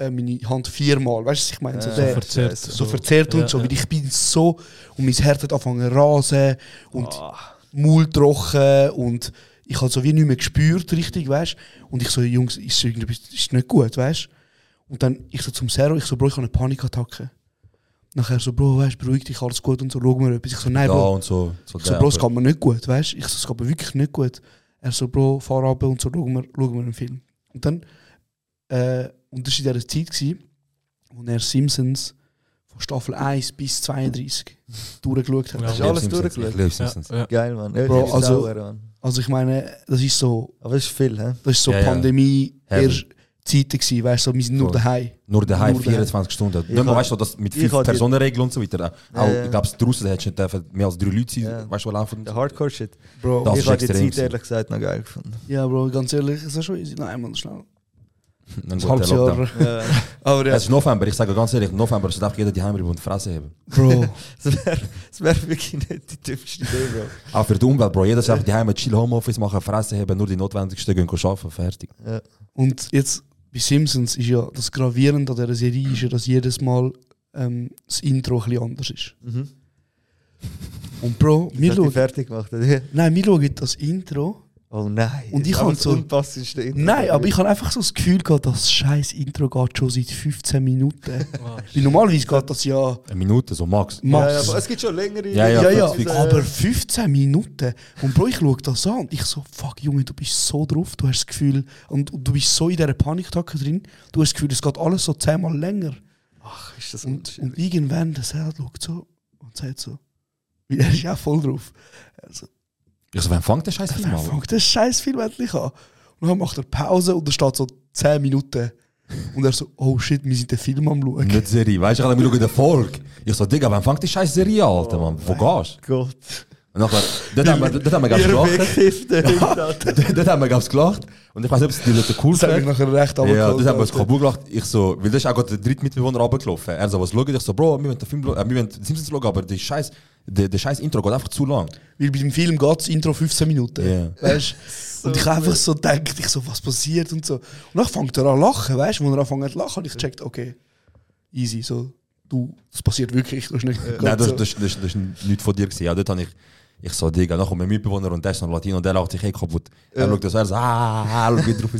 äh, meine Hand viermal. Weißt du, ich meine? So, Ja, der, so verzerrt. so verzerrt und Ja, so, ja. weil ich bin so und mein Herz hat angefangen zu rasen und Ah. Maul trocken und ich habe so wie nicht mehr gespürt, richtig, weißt Und ich so, Jungs, ist irgendwie ist nicht gut, weißt Und dann ich so zum Zero, ich so, Bro, ich habe eine Panikattacke. Nachher so, Bro, weißt beruhig dich, alles gut und so, schau mir etwas. Ich so, nein, Bro, und so. so ich so, Bro, es geht mir nicht gut, weißt Ich so, es geht mir wirklich nicht gut. Er so, Bro, fahr ab und so, schau mir, schau mir einen Film. Und dann, äh, und das war in dieser Zeit, gewesen, wo er Simpsons von Staffel 1 bis 32 durchgeschaut hat. Ja. Ich du alles Simpsons, durchgeschaut? Ich liebe Ja, Simpsons. ja. Geil, Mann. Ja, Bro, also- es auch, Mann. Also ich meine, das ist so, Aber es ist viel, hä? das ist so Ja, ja. Pandemie, erst Zeiten gewesen, weißt du, so, wir sind nur daheim. Nur daheim, Nur daheim. 24 Stunden. Ich Nicht mal, hab- weißt du, das mit ich fünf hab die- Personenregeln und so weiter. Auch, Ja, ja. ich glaube, draußen hättest du nicht mehr als drei Leute sein, Ja. weißt du, laufen. Der Hardcore-Shit. Bro, Das Ich ist habe die extrem Zeit ehrlich gesagt noch geil gefunden. ja, Bro, ganz ehrlich, ist das schon easy. Nein, man, schnell. Ein Ein guter halbes Lockdown. Jahr. Ja. Aber ja, Es ist November, ich sage ganz ehrlich, im November ist einfach jeder die Heimrieb und die Fresse haben. Bro, Es wäre wär wirklich nicht die typischste Idee, Bro. Auch für die Umwelt, Bro. Jeder sagt, die Heim chill Homeoffice machen, Fresse haben, nur die notwendigsten gehen arbeiten, fertig. Ja. und jetzt bei Simpsons ist ja das Gravierende an dieser Serie, ist ja, dass jedes Mal ähm, das Intro ein bisschen anders ist. Mhm. Und Bro, wir schauen, fertig gemacht? oder? nein, wir schauen das Intro. Oh nein. Und ich Aber hab das so- unpassendste Intro. Nein, aber ich habe einfach so das Gefühl gehabt, das scheiß Intro geht schon seit 15 Minuten. Weil normalerweise geht das ja Eine Minute, so max. Ja, max. ja, aber es gibt schon längere. Ja, ja, Ja, ja, aber 15 Minuten. Und Bro, ich schaue das an und ich so, fuck Junge, du bist so drauf, du hast das Gefühl, und, und du bist so in dieser Paniktacke drin, du hast das Gefühl, es geht alles so zehnmal länger. Ach, ist das Und, und irgendwann, der Serd schaut so und sagt so, weil er ist ja voll drauf. Also, Ich so, wann fängt der scheiß Film an? fängt der scheiß Film endlich an. Und dann macht er Pause und er steht so 10 Minuten. Und er so, oh shit, wir sind den Film am schauen. Nicht Serie, weißt du, ich habe mir den Folge. Ich so, Digga, wann fängt die scheiß Serie an, Alter, Mann? Wo gehst Gott. du? Und nachher, dort haben wir, dort haben wir ganz gelacht. Dort dort haben wir ganz gelacht. Und ich weiß nicht, ob es die Leute cool fand. nachher recht Ja, das haben wir uns kaputt gelacht. Ich so, weil das ist auch gerade der dritte Mitbewohner runtergelaufen. Er so, was schaut? Ich so, Bro, wir wollen den Film, äh, wir wollen die Simpsons schauen, aber der scheiß, der, der scheiß Intro geht einfach zu lang. Weil bei dem Film geht das Intro 15 Minuten. Ja. Weißt Und ich einfach so gedacht, ich so, was passiert und so. Und dann fängt er an zu lachen, weißt du? Als er anfängt zu lachen, habe ich gecheckt, okay, easy, so, du, das passiert wirklich. Du hast nicht Nein, das, so. das, das, das ist nichts von dir gewesen. Ja, dort habe ich, ich so, Digga, dann kommt mein Mitbewohner und der ist noch Latino und der lacht sich eh kaputt. Er schaut das, er so, ah, ah, geht drauf.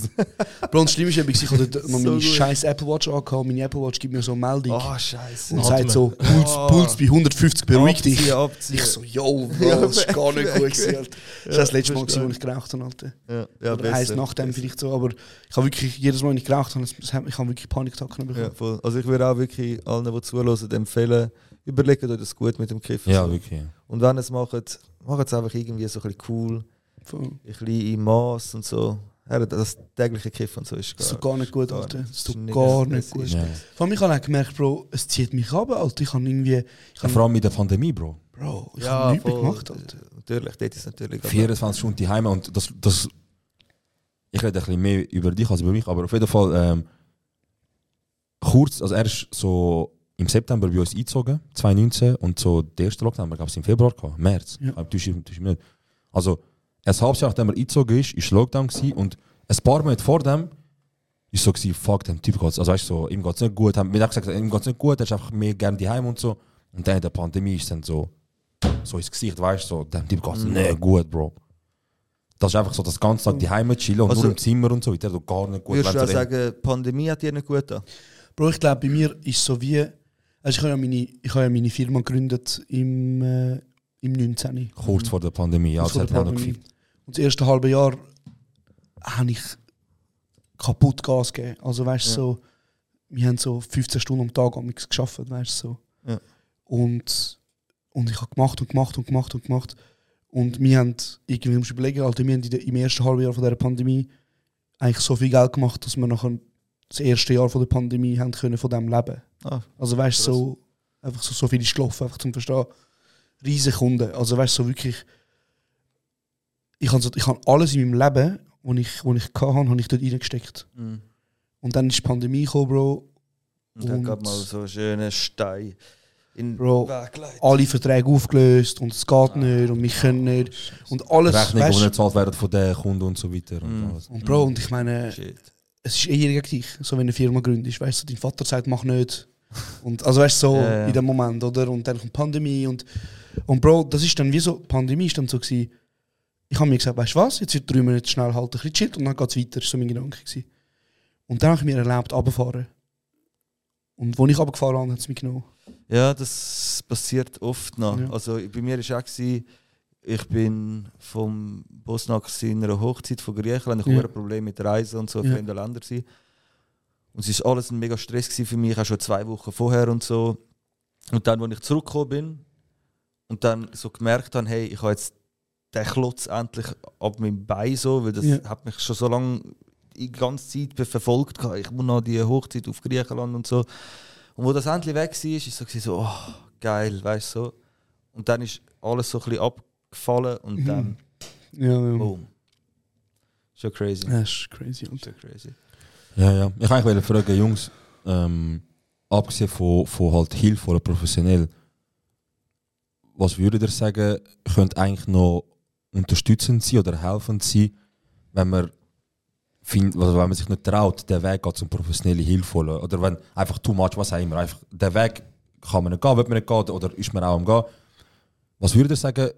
Bro, das Schlimme ist, ich noch So meine scheiß Apple Watch angehabt. Meine Apple Watch gibt mir so eine Meldung. Oh, scheiße. und sagt so, Puls, Puls bei 150, beruhig dich. Ich so, yo, Bro, das ist gar nicht gut gewesen, weg. Alter. Das ist das letzte Mal, wo ich geraucht habe, Alter. Ja, ja, Oder eins nachdem besser. vielleicht so, aber ich habe wirklich, jedes Mal, wenn ich geraucht habe, ich habe wirklich Panikattacken bekommen. Ja, voll. Also ich würde auch wirklich allen, die zuhören, empfehlen, überlegt euch das gut mit dem Kiffen. Ja, wirklich. Und wenn ihr es macht, macht es einfach irgendwie so ein bisschen cool, Voll. ein bisschen im Maß und so. Ja, das tägliche Kiffen und so ist Das gar, tut gar nicht gut, Alter. Das Das ist nicht- gar das nicht gut. Ja. Vor allem, ich habe auch gemerkt, Bro, es zieht mich ab, Alter. Ich habe irgendwie, ich Ja, vor allem mit der Pandemie, Bro. Bro, ich Ja, habe nichts gemacht, Alter. Natürlich, dort ist es natürlich. aber- 24 Stunden die Heime und das, das. Ich rede ein bisschen mehr über dich als über mich, aber auf jeden Fall ähm, kurz, also er ist so im September bei uns eingezogen, 2019, und so der erste Lockdown, gab es im Februar, gehabt, März. Ja. Ich- ich nicht. Also, ein halbes Jahr nachdem er eingezogen ist, ist Lockdown gewesen, und ein paar Monate vor dem ist so gewesen, fuck, dem Typ geht's, also weißt du, so, ihm geht's nicht gut, haben mir auch gesagt, ihm geht's nicht gut, er ist einfach mehr gerne daheim und so. Und dann in der Pandemie ist dann so, so ins Gesicht, weißt du, so, dem Typ geht's Mhm. nicht gut, Bro. Das ist einfach so, das ganze Tag daheim chillen und Also- nur im Zimmer und so, der tut gar nicht gut. Würdest du auch sagen, die Pandemie hat dir nicht gut getan? Bro, ich glaube, bei mir ist so wie. Also ich habe ja meine, ich habe ja meine Firma gegründet im, äh, im 19. Kurz vor der Pandemie, ja, das hat man Pandemie. Und das erste halbe Jahr habe ich kaputt Gas gegeben. Also weißt Ja. so, wir haben so 15 Stunden am Tag amigs geschafft, weißt so. Ja. Und, und ich habe gemacht und gemacht und gemacht und gemacht. Und wir haben, irgendwie musst du überlegen, Alter, wir haben der, im ersten halben Jahr von dieser Pandemie eigentlich so viel Geld gemacht, dass wir nachher das erste Jahr von der Pandemie haben können von dem leben. Ah, Also weißt du, so, einfach so, so viel ist gelaufen, einfach zum Verstehen. Riesige Kunden. Also weißt du, so wirklich. Ich habe so, ich hab alles in meinem Leben, was ich, wo ich hatte, habe ich dort reingesteckt. Mhm. Und dann ist die Pandemie gekommen, Bro. Und dann gab mal so einen schönen Stein in Bro. Alle Verträge aufgelöst und es geht nicht und wir können nicht. Und alles, Rechnungen, die nicht gezahlt werden von den Kunden und so weiter. Und Mhm. alles. und Bro, und ich meine, Shit. es ist eher gegen dich, so wenn eine Firma gründest, weißt du, dein Vater sagt, mach nicht. Und also weißt du, so Ja, ja. in dem Moment, oder? Und dann kommt Pandemie und, und Bro, das ist dann wie so, Pandemie ist dann so gewesen, ich habe mir gesagt, weißt du was, jetzt wird drei Minuten schnell halt ein bisschen chillt und dann geht es weiter, das war so mein Gedanke. Gewesen. Und dann habe ich mir erlaubt, runterfahren. Und als ich runtergefahren habe, hat es mich genommen. Ja, das passiert oft noch. Ja. Also bei mir war auch, gewesen, ich bin vom Bosnien in einer Hochzeit von Griechenland. Ich Ja. ein Problem mit Reisen und so in Ja. fremden Ländern. Gewesen. Und es war alles ein mega Stress für mich, auch schon zwei Wochen vorher und so. Und dann, als ich zurückgekommen bin und dann so gemerkt habe, hey, ich habe jetzt den Klotz endlich ab meinem Bein so, weil das Ja. hat mich schon so lange die ganze Zeit verfolgt. Ich muss noch die Hochzeit auf Griechenland und so. Und wo das endlich weg war, ist so, gewesen, so oh, geil, weißt du so. Und dann ist alles so ein bisschen abgefallen und Mhm. dann Ja, ja. boom. Schon crazy. Das ist crazy. Schon crazy. Ja, ja. Ich eigentlich fragen, Jungs, ähm, abgesehen von, von halt Hilfe oder professionell, was würdet ihr sagen, könnte eigentlich noch unterstützend sein oder helfend sein, wenn man, find, also wenn man sich nicht traut, den Weg zum professionelle Hilfe holen? Oder wenn einfach too much, was auch immer, einfach den Weg kann man nicht gehen, wird man nicht gehen oder ist man auch am Gehen. Was würdet ihr sagen,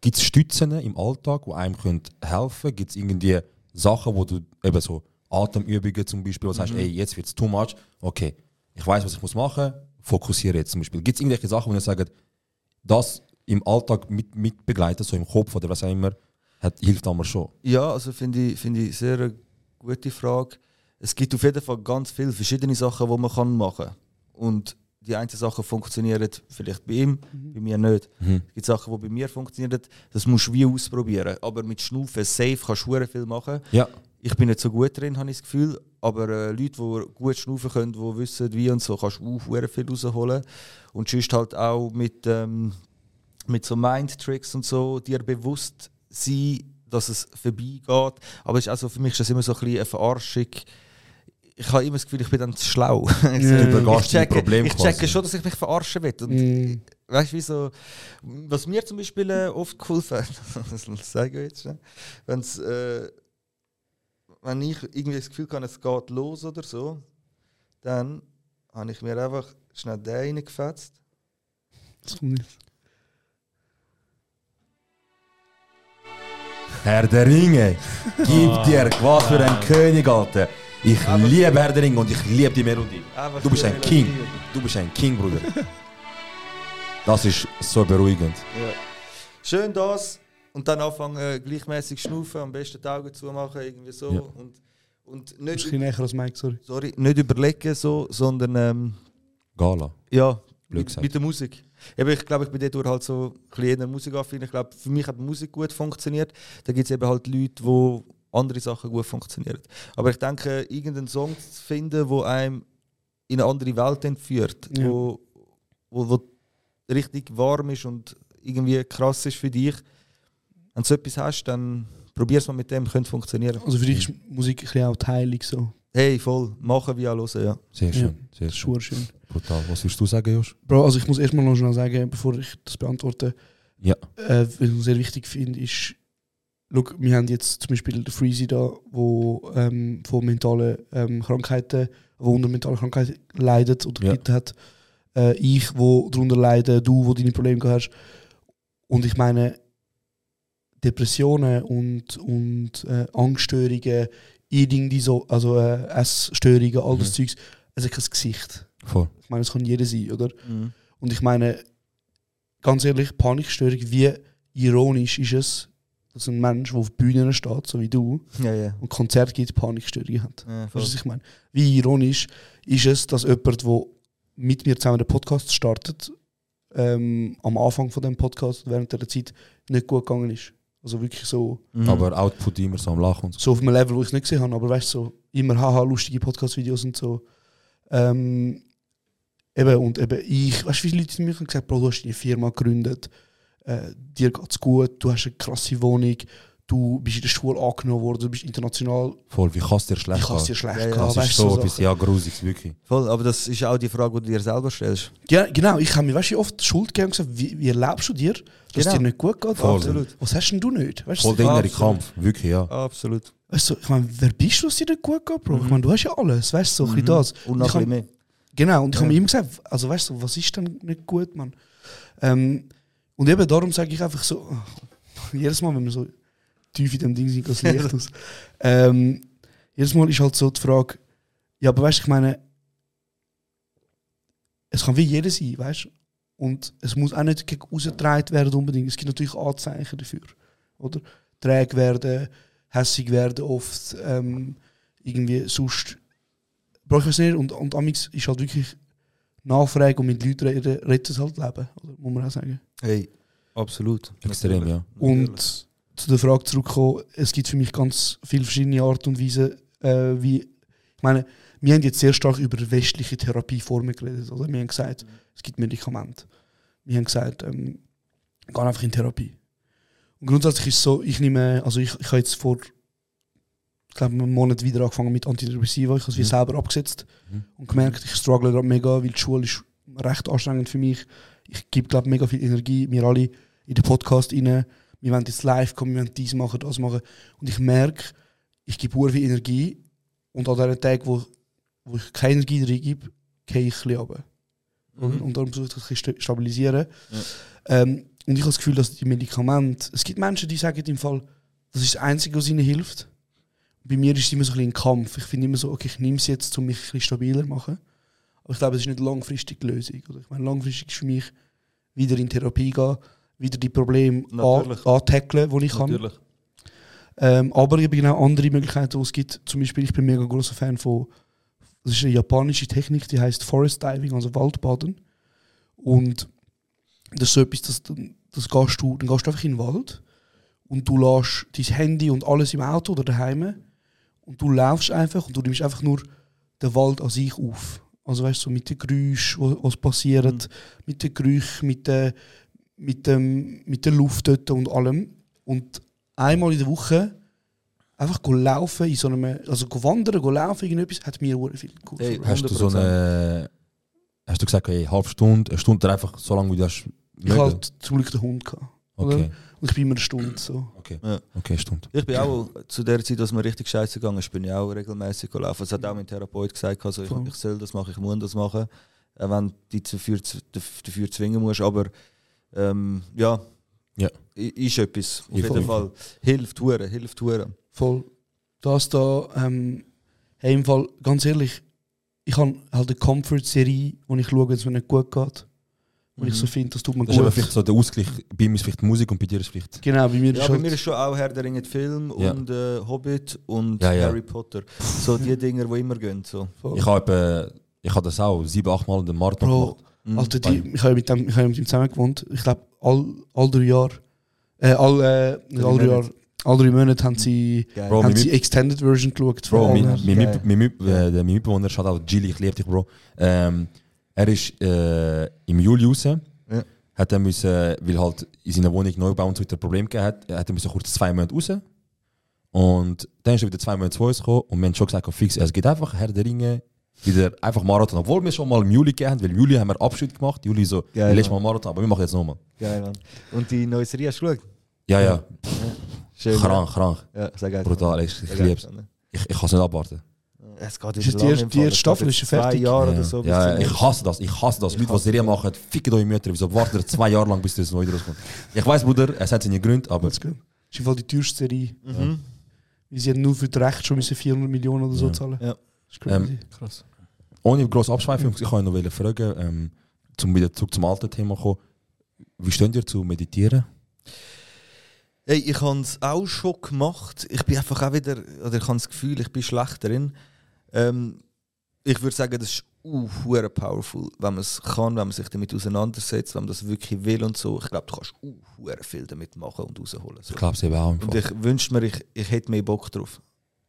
gibt es Stützen im Alltag, die einem helfen können? Gibt es irgendwie Sachen, wo du eben so Atemübungen zum Beispiel, wo du sagst, ey, jetzt wird es too much, okay, ich weiß, was ich muss machen, fokussiere jetzt zum Beispiel. Gibt es irgendwelche Sachen, wo ihr sagt, das im Alltag mit, mitbegleiten, so im Kopf oder was auch immer, hat, hilft einmal schon? Ja, also finde ich, finde ich sehr eine gute Frage. Es gibt auf jeden Fall ganz viele verschiedene Sachen, die man kann machen kann. Und die einen Sachen funktionieren vielleicht bei ihm, bei mir nicht. Mhm. Es gibt Sachen, die bei mir funktionieren, das musst du wie ausprobieren. Aber mit Schnaufen safe kannst du viel machen. Ja. Ich bin nicht so gut drin, habe ich das Gefühl. Aber äh, Leute, die gut schnaufen können, die wissen, wie und so, kannst du auch viel rausholen. Und sonst halt auch mit, ähm, mit so Mind-Tricks und so, dir bewusst sein, dass es vorbeigeht. Aber es ist also, für mich ist das immer so ein bisschen eine Verarschung. Ich habe immer das Gefühl, ich bin dann zu schlau. ich, ich, checke, Probleme ich checke schon, dass ich mich verarschen will. Und Mm. weißt du, wie so, was mir zum Beispiel äh, oft geholfen hat, das sage ich jetzt schon, wenn's, äh, wenn ich irgendwie das Gefühl habe, es geht los oder so, dann habe ich mir einfach schnell den reingefetzt. Das kommt nicht. Herr der Ringe, gib dir was für ein König, Alter. Ich liebe Herr der Ringe und ich liebe die Melodie. Einfach Du bist ein King. Du bist ein King, Bruder. Das ist so beruhigend. Ja. Schön das und dann anfangen äh, gleichmäßig schnaufen, am besten die Augen zumachen, irgendwie so. Ja. Und, und ein nicht, bisschen näher als Mike, sorry. sorry, nicht überlegen, so, sondern ähm, Gala. ja, mit, gesagt. mit der Musik. Eben, ich glaube, ich bin dort halt so ein bisschen eher musikaffin. Ich glaube, für mich hat Musik gut funktioniert. Da gibt es eben halt Leute, wo andere Sachen gut funktionieren. Aber ich denke, irgendeinen Song zu finden, wo einem in eine andere Welt entführt, Ja. wo, wo, wo richtig warm ist und irgendwie krass ist für dich. Wenn du so etwas hast, dann probier es mal mit dem, könnte funktionieren. Also für dich ist Musik ein bisschen auch die Heilung so. Hey, voll, machen wie auch hören, ja. Sehr schön. Sehr Das ist schön. schön. schön. Brutal. Was würdest du sagen, Josh? Bro, also ich muss erstmal noch schnell sagen, bevor ich das beantworte, Ja. äh, was ich sehr wichtig finde, ist, schau, wir haben jetzt zum Beispiel den Freezy da, wo ähm, von mentalen ähm, Krankheiten, wo unter mentalen Krankheiten leidet oder Ja. gelitten hat. Äh, ich, wo darunter leide, du, wo deine Probleme hast. Und ich meine, Depressionen und, und äh, Angststörungen, Eating, so, also äh, Essstörungen, all das Mhm. Zeugs, es hat kein Gesicht. Voll. Ich meine, es kann jeder sein, oder? Mhm. Und ich meine, ganz ehrlich, Panikstörung, wie ironisch ist es, dass ein Mensch, der auf Bühnen steht, so wie du, Ja, ja. und Konzert gibt, Panikstörungen hat. ja Weißt du, was ich meine? Wie ironisch ist es, dass jemand, der mit mir zusammen den Podcast startet, ähm, am Anfang von dem Podcast, während der Zeit, nicht gut gegangen ist. Also wirklich so, Mhm. Aber Output immer so am Lachen und so. so auf einem Level, wo ich es nicht gesehen habe, aber weißt du, so immer haha, lustige Podcast-Videos und so. Ähm, eben, und eben ich, weißt du, wie viele Leute zu mir haben gesagt, Bro, du hast deine Firma gegründet, äh, dir geht's gut, du hast eine krasse Wohnung, du bist in der Schule angenommen worden, du bist international, Voll, wie kannst du dir schlecht ich kann es dir gehen? schlecht Ja, ja, Das ist so so etwas, ja, grusig, wirklich. Voll, aber das ist auch die Frage, die du dir selber stellst. Ja, genau, ich habe mir weißt, wie oft Schuld gegeben und gesagt, wie, wie erlebst du dir, dass Genau. es dir nicht gut geht? Voll. Absolut. Was hast denn du nicht? Weißt Voll der innere. Kampf, wirklich, ja. Absolut. weißt du, ich meine, wer bist du, dass dir nicht gut geht, Bro? Ich meine, du hast ja alles, weißt du, so ein bisschen das. Und Und noch ein bisschen mehr. Genau, und ich Ja. habe mir immer gesagt, also weißt du, was ist denn nicht gut, Mann? Ähm, und eben darum sage ich einfach so, jedes Mal, wenn wir so tief in dem Ding sind, das Licht aus. Ähm, jedes Mal ist halt so die Frage, ja, aber weißt du, ich meine, es kann wie jeder sein, weißt du? Und es muss auch nicht gegen rausgetragen werden unbedingt. Es gibt natürlich Anzeichen dafür, oder? Träge werden, hässig werden oft, ähm, irgendwie sonst brauche ich es nicht. Und, und amix ist halt wirklich Nachfrage und mit Leuten reden, rettet es halt Leben, oder? muss man auch sagen. Hey, absolut. Extrem, ja. Und zu der Frage zurückkommen, es gibt für mich ganz viele verschiedene Arten und Weisen, äh, wie, ich meine, wir haben jetzt sehr stark über westliche Therapieformen geredet, oder? Wir haben gesagt, es gibt Medikamente. Wir haben gesagt, ähm, geh einfach in Therapie. Und grundsätzlich ist es so, ich nehme, also ich, ich habe jetzt vor, ich glaube, einem Monat wieder angefangen mit Antidepressiva. Ich habe es wie Mhm. selber abgesetzt Mhm. und gemerkt, ich struggle gerade mega, weil die Schule ist recht anstrengend für mich. Ich gebe, glaube mega viel Energie, wir alle in den Podcast rein. Wir wollen jetzt live kommen, wir wollen dies machen, das machen. Und ich merke, ich gebe sehr viel Energie und an diesen Tagen, wo, wo ich keine Energie reingebe, gehe ich ein bisschen runter. Mhm. Und darum versuche ich das ein bisschen stabilisieren. Ähm, und ich habe das Gefühl, dass die Medikamente. Es gibt Menschen, die sagen im Fall, das ist das Einzige, was ihnen hilft. Bei mir ist es immer so ein bisschen ein Kampf. Ich finde immer so, okay, ich nehme es jetzt, um mich ein bisschen stabiler zu machen. Aber ich glaube, es ist nicht langfristig die Lösung. Oder? Ich meine, langfristig ist für mich wieder in Therapie gehen, wieder die Probleme an, antackeln, die ich kann. Natürlich. Ähm, aber ich habe genau andere Möglichkeiten, die es gibt. Zum Beispiel, ich bin mega großer Fan von, das ist eine japanische Technik, die heißt Forest Diving, also Waldbaden. Und das ist so etwas, das, das gehst du, dann gehst du einfach in den Wald und du lässt dein Handy und alles im Auto oder daheim und du laufst einfach und du nimmst einfach nur den Wald an sich auf. Also weißt du, so mit den Geräuschen, was passiert, mit den Gerüchen, mit der, mit, dem, mit der Luft dort und allem. Und einmal in der Woche einfach go laufen in so einem, also go wandern, go laufen, irgendetwas, hat mir sehr viel geholfen. Hey, Hast du so 100%. eine. Hast du gesagt, hey, halbe Stunde, eine Stunde einfach so lange wie du hast? ich mögen? hatte halt zum Glück den Hund. Gehabt, oder? Okay, Und ich bin immer eine Stunde so. okay. Ja. Okay, Stunde. Ich bin auch zu der Zeit, als mir richtig scheiße gegangen ist, bin ich auch regelmäßig gelaufen. Das hat auch mein Therapeut gesagt, also ich, ich soll das machen, ich muss das machen, äh, wenn du dich dafür, dafür zwingen musst. Aber ähm, ja, Ja. ist etwas. Auf Ja, jeden voll. Fall. Hilft Hure, hilft Hure. Voll. Das da, ähm, hey, im Fall, ganz ehrlich, ich habe halt eine Comfort-Serie, wo ich schaue, wenn es mir nicht gut geht. Wo ich so finde, das tut mir Das ist aber gut. vielleicht so der Ausgleich. Bei mir ist vielleicht Musik und bei dir ist vielleicht. Genau, bei mir Ja, ist bei halt, mir ist schon auch Herr der Ringe Film Ja. und äh, Hobbit und Ja, ja. Harry Potter. So die Dinger, die immer gehen. So. Ich habe ich habe das auch sieben, acht Mal in den Marathon Bro, gemacht. Mhm. Alter, die, ich habe mit, dem- ich habe mit ihm zusammen gewohnt. Ich glaube, all, all drei Jahre, äh, all, äh, all drei Monate. Jahre, all drei Monate haben sie, Geil. Bro, haben sie Extended Version geschaut. Bro, mein, mein, mein, mein, äh, mein Mitbewohner schaut auch Gilly, ich liebe dich, Bro. Ähm, er ist äh, im Juli raus. Hat er müssen, weil halt in seiner Wohnung Neubau und so ein Problem gehabt hat, hat er müssen kurz zwei Monate raus. Und dann ist er wieder zwei Monate zu uns gekommen und wir haben schon gesagt, oh, fix, es geht einfach Herr der Ringe, wieder einfach Marathon. Obwohl wir schon mal im Juli haben, weil im Juli haben wir Abschied gemacht. Juli so, Geil, letztes Mal. Marathon, aber wir machen jetzt nochmal. Geil, Mann. Und die neue Serie hast du geschaut? Ja, ja. Schön, Krank, krank. Ja, ja sehr geil. Brutal, ich, ich lieb's. Ich, ich kann es nicht abwarten. Es geht Ist jetzt die erste- die erste Staffel ist Zwei fertig? Jahre ja, oder so. ja, zum ich hasse das, ich hasse das. Ich Leute, die Serien das. machen, ficken eure Mütter, wieso warten ihr zwei Jahre bis das neu rauskommt? Ich weiß, Bruder, es hat seine Gründe, aber go. ist Fall die teuerste Serie. Mhm. Weil sie haben nur für das Recht schon müssen 400 Millionen oder so Ja. zahlen. Ja. Das ist crazy. Ähm, Krass. Ohne grosse Abschweifung, ich kann noch fragen, ähm, zum wieder zurück zum alten Thema kommen. Wie steht ihr zu meditieren? Hey, ich habe es auch schon gemacht. Ich bin einfach auch wieder, oder ich habe das Gefühl, ich bin schlecht darin. Ähm, ich würde sagen, das ist uh, powerful, wenn man es kann, wenn man sich damit auseinandersetzt, wenn man das wirklich will und so. Ich glaube, du kannst uh, viel damit machen und rausholen. So. Ich glaube es eben auch. Im Und ich wünschte mir, ich, ich hätte mehr Bock drauf.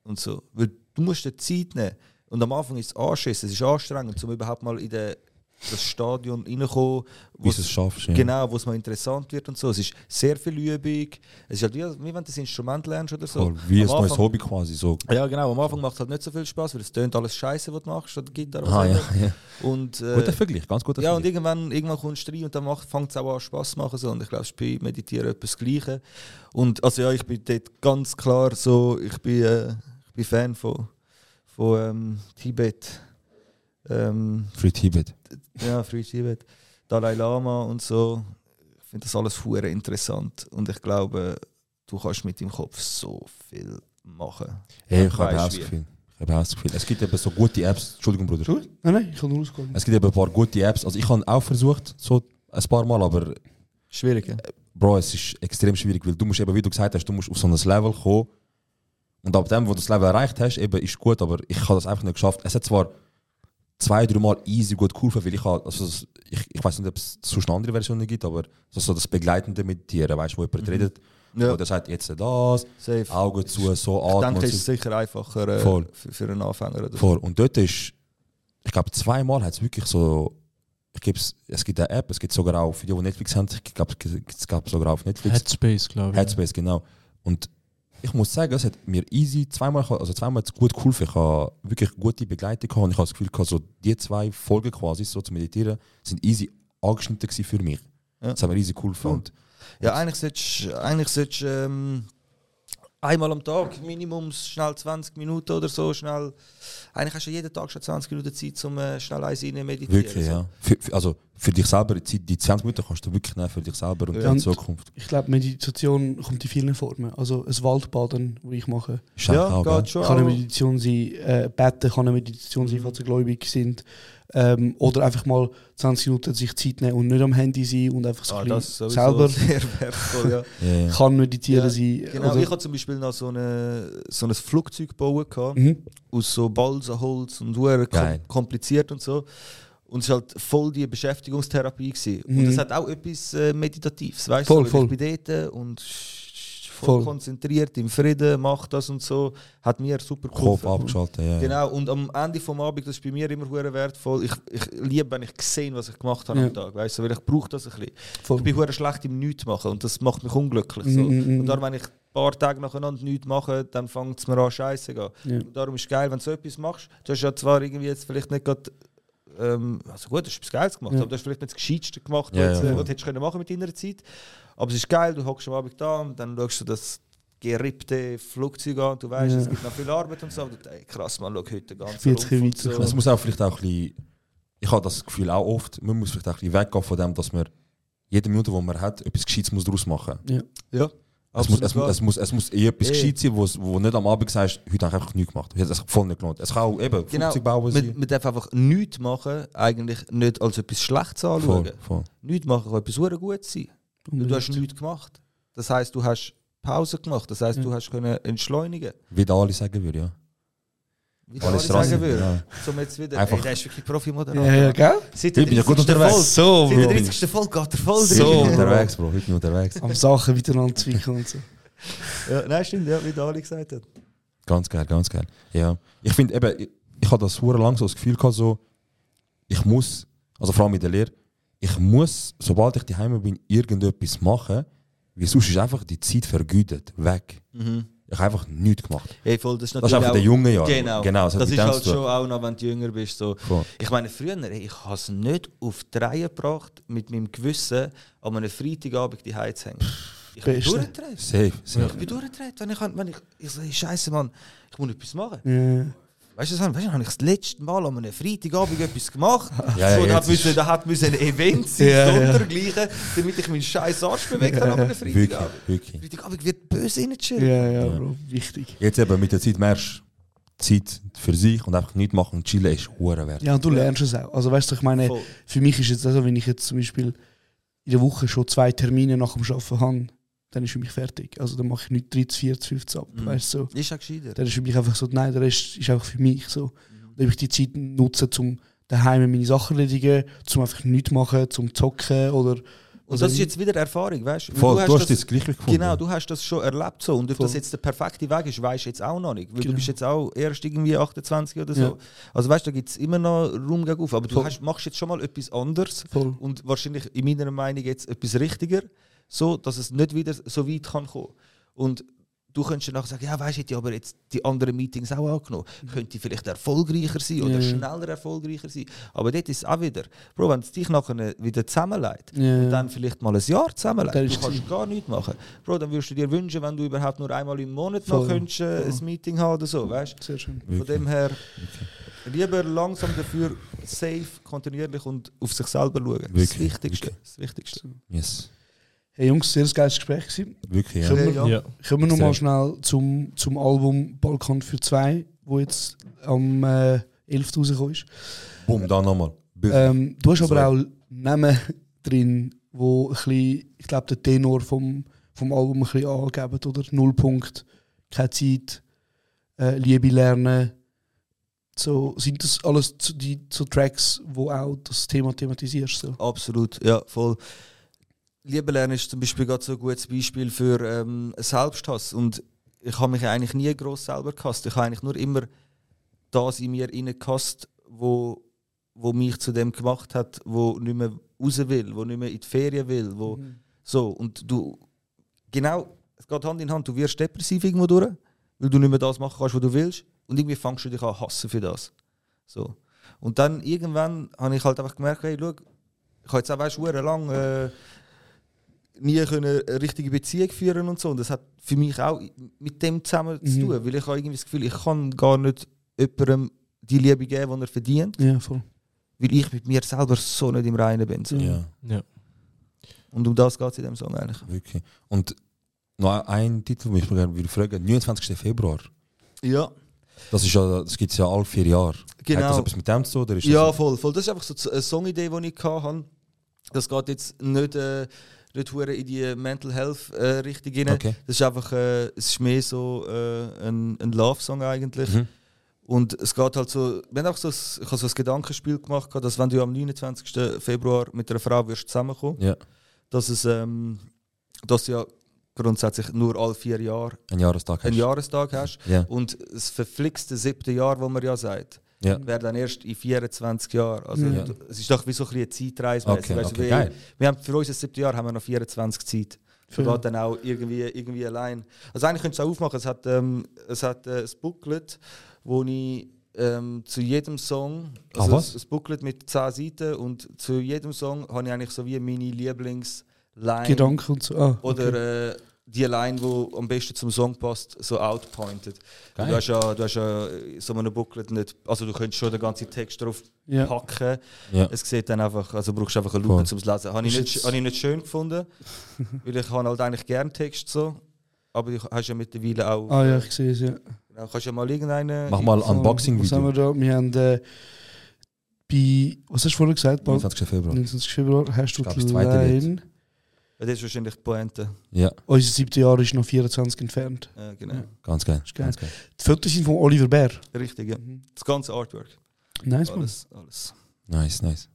Und so. Weil du musst dir Zeit nehmen. Und am Anfang ist es anschissen, es ist anstrengend, um überhaupt mal in den, das Stadion reinzukommen, Wie wo es schaffst. Ja. Genau, wo es mal interessant wird und so. Es ist sehr viel Übung. Es ist halt wie, wie wenn du das Instrument lernst oder so. Voll, wie ein Am neues Anfang- Hobby quasi. So. Ja, genau. Am Anfang macht es halt nicht so viel Spaß, weil es tönt alles Scheiße, was du machst, oder Gitarre. Ah, ja, ja. Und, äh, Guter Vergleich, ganz guter ja, und Vergleich. irgendwann, irgendwann kommst du rein und dann fängt es auch an Spaß zu machen. So. Und ich glaube, bei Meditieren etwas Gleiche. Und also ja, ich bin dort ganz klar so, ich bin, äh, ich bin Fan von, von ähm, Tibet. Ähm, Free Tibet. ja, Free Tibet, Dalai Lama und so. Ich finde das alles hure interessant und ich glaube, du kannst mit deinem Kopf so viel machen. Hey, ich habe auch das wie. Gefühl. Ich habe auch das Gefühl. Es gibt eben so gute Apps. Entschuldigung, Bruder. Nein, nein, ich kann nur ausgehen. Es gibt eben ein paar gute Apps. Also ich habe auch versucht, so ein paar Mal, aber Schwierig, ja? Bro, es ist extrem schwierig, weil du musst eben, wie du gesagt hast, du musst auf so ein Level kommen. Und ab dem, wo du das Level erreicht hast, eben ist gut, aber ich habe das einfach nicht geschafft. Es hat zwar zwei, drei Mal easy gut geholfen, weil ich habe, also ich, ich weiß nicht, ob es sonst eine andere Versionen gibt, aber so, das begleitende Meditieren, weißt du, wo jemand redet, Ja, oder sagt jetzt das, safe. Augen zu, so Ich atmen. denke, und es ist sicher einfacher äh, Voll. für, für einen Anfänger. Oder. Voll. Und dort ist, ich glaube, zweimal hat es wirklich so, ich gib's, es gibt eine App, es gibt sogar auch, für die, die Netflix haben, ich glaube, es gab sogar auf Netflix. Headspace, glaube ich. Headspace, genau. Und ich muss sagen, es hat mir easy zweimal, also zweimal gut geholfen. Ich habe wirklich gute Begleitung gehabt und ich habe das Gefühl, gehabt, so die zwei Folgen quasi so zu meditieren, sind easy angeschnitten für mich. Ja. Das hat mir easy geholfen. Cool. Und Ja, eigentlich solltest du eigentlich solltest, du, ähm, einmal am Tag, Minimum schnell 20 Minuten oder so, schnell. Eigentlich hast du jeden Tag schon 20 Minuten Zeit, um äh, schnell eins rein meditieren. wirklich, so. ja. Für, für, also für dich selber, die, Zeit- die 20 Minuten kannst du wirklich nehmen für dich selber und Ja. für die Zukunft. Ich glaube, Meditation kommt in vielen Formen. Also ein Waldbaden, das ich mache. Eigentlich Ja, auch geht schon. Kann eine. Meditation sein, äh, Betten kann eine Meditation sein, falls sie gläubig sind. Ähm, oder einfach mal 20 Minuten sich Zeit nehmen und nicht am Handy sein und einfach so Ah, ein das bisschen ist selber sehr wertvoll, ja. Ja. kann meditieren Ja, sein. Genau, oder, ich habe zum Beispiel noch so, eine, so ein Flugzeug gebaut, mhm. aus so Balsaholz und hure kom Geil. kompliziert und so. Und es war halt voll die Beschäftigungstherapie. Gewesen. Und Mhm. es hat auch etwas äh, Meditatives, weißt Voll, du? voll. Ich bin dort und voll, Voll. konzentriert, im Frieden, mach das und so. Hat mir super Kopf abgeschaltet, ja. Genau, und am Ende vom Abend, das ist bei mir immer hure wertvoll. Ich, ich liebe, wenn ich sehe, was ich gemacht habe Ja. am Tag. Weißt du, weil ich brauche das ein bisschen. Voll. Ich bin hure schlecht im Nichts machen und das macht mich unglücklich. So. Mm, mm, mm. Und darum, wenn ich ein paar Tage nacheinander nichts mache, dann fängt es mir an scheiße zu gehen. Ja. Und darum ist es geil, wenn du so etwas machst. Du hast ja zwar irgendwie jetzt vielleicht nicht gerade. Ähm, also gut, du hast etwas Geiles gemacht, Ja. aber du hast vielleicht nicht das Gescheiteste gemacht, Ja, was, ja, du- voll. was du hättest können machen mit deiner Zeit. Aber es ist geil, du hockst am Abend da und dann schaust du das gerippte Flugzeug an und du weißt, Ja. es gibt noch viel Arbeit und so. Denkst, ey, krass, man, schau heute ganz bisschen weiter Es muss auch vielleicht auch ein bisschen, ich habe das Gefühl auch oft, man muss vielleicht auch ein bisschen weggehen von dem, dass man jede Minute, die man hat, etwas Gescheites muss daraus machen Ja, es muss, es, es, muss, es muss eh etwas Eh. Gescheites sein, wo, es- wo nicht am Abend sagst, heute habe ich einfach nichts gemacht. Es hat sich voll nicht gelohnt. Es kann auch eben Genau. Flugzeug bauen Man, sein. man darf einfach nichts machen, eigentlich nicht als etwas Schlechtes anschauen. Voll, voll. Nichts machen kann etwas Gutes sein. Weil Du hast nichts gemacht. Das heisst, du hast Pause gemacht. Das heisst, Ja. du hast können entschleunigen. Wie der Ali sagen würde, ja. Wie Ali ich sagen Strassi, würde. ja. Zum jetzt wieder. Einfach- Ey, der ist wirklich Profi-Moderator. Ja, ja, gell? Seit Ich bin ja gut 30. unterwegs. Folge- So, Seit der Bro. 30. Folge geht er voll So, drin. unterwegs, Bro. Heute unterwegs. Am Sachen miteinander zwickeln und so. Ja, nein, stimmt, ja, wie der Ali gesagt hat. Ganz geil, ganz geil. Ja. Ich finde eben, ich, ich habe das hure lang so das Gefühl gehabt, so, ich muss, also vor allem mit der Lehre, ich muss, sobald ich daheim bin, irgendetwas machen, weil sonst ist einfach die Zeit vergütet, weg. Ich habe einfach nichts gemacht. Hey, voll, das ist Das ist einfach der junge Jahr. Genau, genau das mit ist halt schon auch noch, wenn du jünger bist. So. Voll. Ich meine, früher, hey, ich habe es nicht auf die Reihe gebracht, mit meinem Gewissen an einem Freitagabend die zu hängen. Ich bin durchgedreht. Safe, safe. Ich bin durchgedreht, wenn ich, wenn ich, ich hey, Scheiße, Mann, ich muss etwas machen. Ja. Weißt du, was, weißt du, habe ich das letzte Mal an einem Freitagabend etwas gemacht. Ja, ja, so, da, jetzt hat müssen, da hat müssen ein Event sein, Ja, ja. sondergleichen, damit ich meinen scheiß Arsch bewegt habe an einem Wirklich, Freitagabend. wirklich. Freitagabend wird böse reinchillen. Ja, ja, Ja. Bro, wichtig. Jetzt eben mit der Zeit merkst Zeit für sich und einfach nichts machen und chillen ist hure wert. Ja, und du lernst es auch. Also weißt du, ich meine, Voll. für mich ist es also, wenn ich jetzt zum Beispiel in der Woche schon zwei Termine nach dem Arbeiten habe, dann ist für mich fertig. Also dann mache ich nicht 30, 40, 50 ab. Mhm. Weißt du, so. Ist auch gescheiter. dann ist für mich einfach so, nein, der Rest ist einfach für mich so. Dann ich die Zeit nutzen, um daheim meine Sachen zu erledigen, zum einfach nichts machen, zum zocken oder. Und das ist jetzt wieder Erfahrung, weißt du? Voll, du hast das, das gleich gefunden. Genau, du hast das schon erlebt so. Und ob Voll. das jetzt der perfekte Weg ist, weißt du jetzt auch noch nicht. Weil Genau. du bist jetzt auch erst irgendwie 28 oder so. Ja. Also weißt du, da gibt es immer noch Raum gegen auf. Aber du Voll. hast, machst jetzt schon mal etwas anderes Voll. und wahrscheinlich in meiner Meinung jetzt etwas richtiger, so dass es nicht wieder so weit kann kommen. Und du könntest danach sagen, ja, weißt du, aber jetzt die anderen Meetings auch angenommen. Könnte vielleicht erfolgreicher sein oder Ja, ja. schneller erfolgreicher sein. Aber dort ist es auch wieder, Bro, wenn es dich nachher wieder zusammenlegt Ja, und ja. dann vielleicht mal ein Jahr zusammenlegt, Dann du kannst es- gar nichts machen. Bro, dann würdest du dir wünschen, wenn du überhaupt nur einmal im Monat noch Voll. könntest, äh, Voll. ein Meeting haben oder so, weißt Sehr schön. Von Wirklich. dem her, lieber langsam dafür, safe, kontinuierlich und auf sich selber schauen. Das Wirklich, Wichtigste. wirklich. Das Wichtigste. Yes. Hey Jungs, sehr geiles Gespräch gewesen. Wirklich, ja. Können wir, Ja. Ja. Kommen wir noch mal Sehr. schnell zum, zum Album Balkan für zwei, wo jetzt am äh, 11. rausgekommen ist. Boom, da nochmal. Ähm, du hast aber Sorry. auch Namen drin, wo ein bisschen, ich glaube, den Tenor vom, vom Album ein bisschen angeben, oder? Nullpunkt, keine Zeit, äh, Liebe lernen. So, sind das alles so, die, so Tracks, wo auch das Thema thematisierst? So? Absolut, ja, voll. Liebe lernen ist zum Beispiel gerade so ein gutes Beispiel für ähm, Selbsthass. Und ich habe mich eigentlich nie groß selber gehasst. Ich habe eigentlich nur immer das in mir gehasst, wo, wo mich zu dem gemacht hat, wo nicht mehr raus will, wo nicht mehr in die Ferien will, wo so und du genau, es geht Hand in Hand. Du wirst depressiv irgendwo durch, weil du nicht mehr das machen kannst, was du willst, und irgendwie fängst du dich an hassen für das. So und dann irgendwann habe ich halt einfach gemerkt, hey, schau, ich habe jetzt auch weißt, lang äh, nie können eine richtige Beziehung führen und so. Und das hat für mich auch mit dem zusammen zu Mhm. tun, weil ich habe irgendwie das Gefühl, ich kann gar nicht jemandem die Liebe geben, die er verdient, Ja, voll. weil ich mit mir selber so nicht im Reinen bin. So. Ja, Ja. Und um das geht es in dem Song eigentlich. wirklich. Und noch ein Titel, den ich mich gerne würde fragen: 29. Februar. Ja, Das, ist ja, das gibt es ja alle vier Jahre. Hat das genau. etwas mit dem zu tun? Oder ist Ja, voll, voll. Das ist einfach so eine Songidee, die ich hatte. Das geht jetzt nicht, äh, nicht hure in die Mental Health äh, Richtung rein. Okay. Das ist einfach, äh, es ist mehr so äh, ein, ein Love-Song eigentlich. Mhm. Und es geht halt so, haben auch so ein, ich habe so ein Gedankenspiel gemacht, dass wenn du am 29. Februar mit einer Frau wirst zusammenkommen, Ja, dass es ähm, dass du ja grundsätzlich nur alle vier Jahre ein Jahrestag. einen hast. Jahrestag hast. Ja. Und das verflixte siebte Jahr, wo man ja sagt, Ja. wäre dann erst in 24 Jahren. Also Ja. es ist doch wie so ein bisschen eine Zeitreise. Okay, weißt okay, geil. Wir haben für unser siebte Jahr haben wir noch 24 Zeit. Für- geht dann auch irgendwie, irgendwie allein. Also eigentlich könntest du es auch aufmachen. Es hat, ähm, es hat äh, ein Booklet, wo ich ähm, zu jedem Song, Ah, also was? ein, Booklet mit 10 Seiten und zu jedem Song habe ich eigentlich so wie meine Lieblingsline Gedanken und so. Ah, oder okay. äh, die Line, die am besten zum Song passt, so outpointed. Geil. Du hast ja, du hast ja in so einem Booklet nicht, also du könntest schon den ganzen Text drauf Ja. packen. Ja. Es sieht dann einfach, also brauchst du einfach eine. Lupe zum Lesen. Habe ich, nicht, habe ich nicht schön gefunden, weil ich habe halt eigentlich gerne Text so. Aber du hast ja mittlerweile auch. Ah ja, ich sehe es, ja. Genau, kannst ja mal irgendeinen. Mach mal So, Was haben Unboxing-Video. wir da? Wir haben äh, bei, was hast du vorhin gesagt? Bald 29. Februar. 29. Februar hast du die Line. Ja, das ist wahrscheinlich die Pointe. Ja, Unser siebtes Jahr ist noch 24 entfernt. Ja, genau. Ja. ganz geil. Ist geil. Ganz geil. Die Fotos sind von Oliver Bär. Richtig, ja. Das ganze Artwork. Nice, man. Alles, alles. Nice, nice.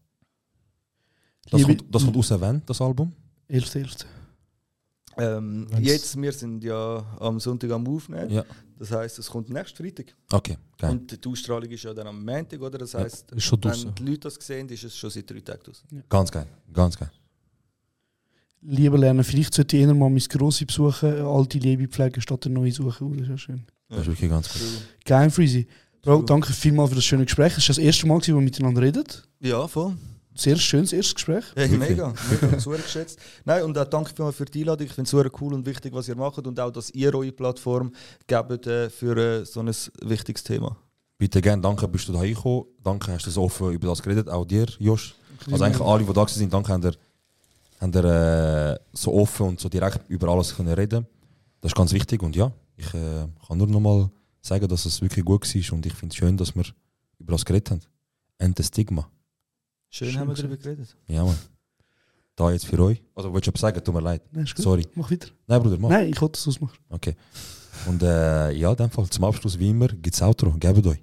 Das Liebe- kommt, das kommt raus, wann, das Album? 11.11. Ähm, jetzt, wir sind ja am Sonntag am Aufnehmen. Ja. Das heisst, es kommt nächsten Freitag. Okay, geil. Und die Ausstrahlung ist ja dann am Montag, oder? Das Ja, heisst, schon wenn die Leute das sehen, ist es schon seit drei Tagen aus. Ganz geil. Ganz geil. Lieber lernen, vielleicht sollte ich eher mal mein Grossi besuchen, eine alte Liebe pflegen, statt eine neue suchen. Oh, das ist ja schön. Das ist wirklich ganz gut. Geil, Freezy. Bro, danke vielmals für das schöne Gespräch. Es ist das erste Mal, wo wir miteinander reden. Ja, voll. sehr schönes erstes Gespräch. Hey, mega, mega sehr geschätzt. Nein, und auch danke vielmals für die Einladung. Ich finde es sehr cool und wichtig, was ihr macht und auch, dass ihr eure Plattform gebt äh, für äh, so ein wichtiges Thema. Bitte gerne, danke, bist du da gekommen. Danke, hast du so offen über das geredet. Auch dir, Josh. Also eigentlich alle, die da sind, danke, haben ihr, haben ihr äh, so offen und so direkt über alles können reden. Das ist ganz wichtig und ja, ich äh, kann nur noch mal sagen, dass es wirklich gut war und ich finde es schön, dass wir über das geredet haben. Ende Stigma. Schön, Schön haben wir darüber geredet. Ja, Mann. Da jetzt für euch. Also, willst du etwas sagen? Tut mir leid. Nein, ist gut. Sorry. Mach weiter. Nein, Bruder, mach. Nein, ich wollte, dass du es machst. Okay. Und äh, ja, in dem Fall zum Abschluss, wie immer, gibt es Outro. Gebt euch.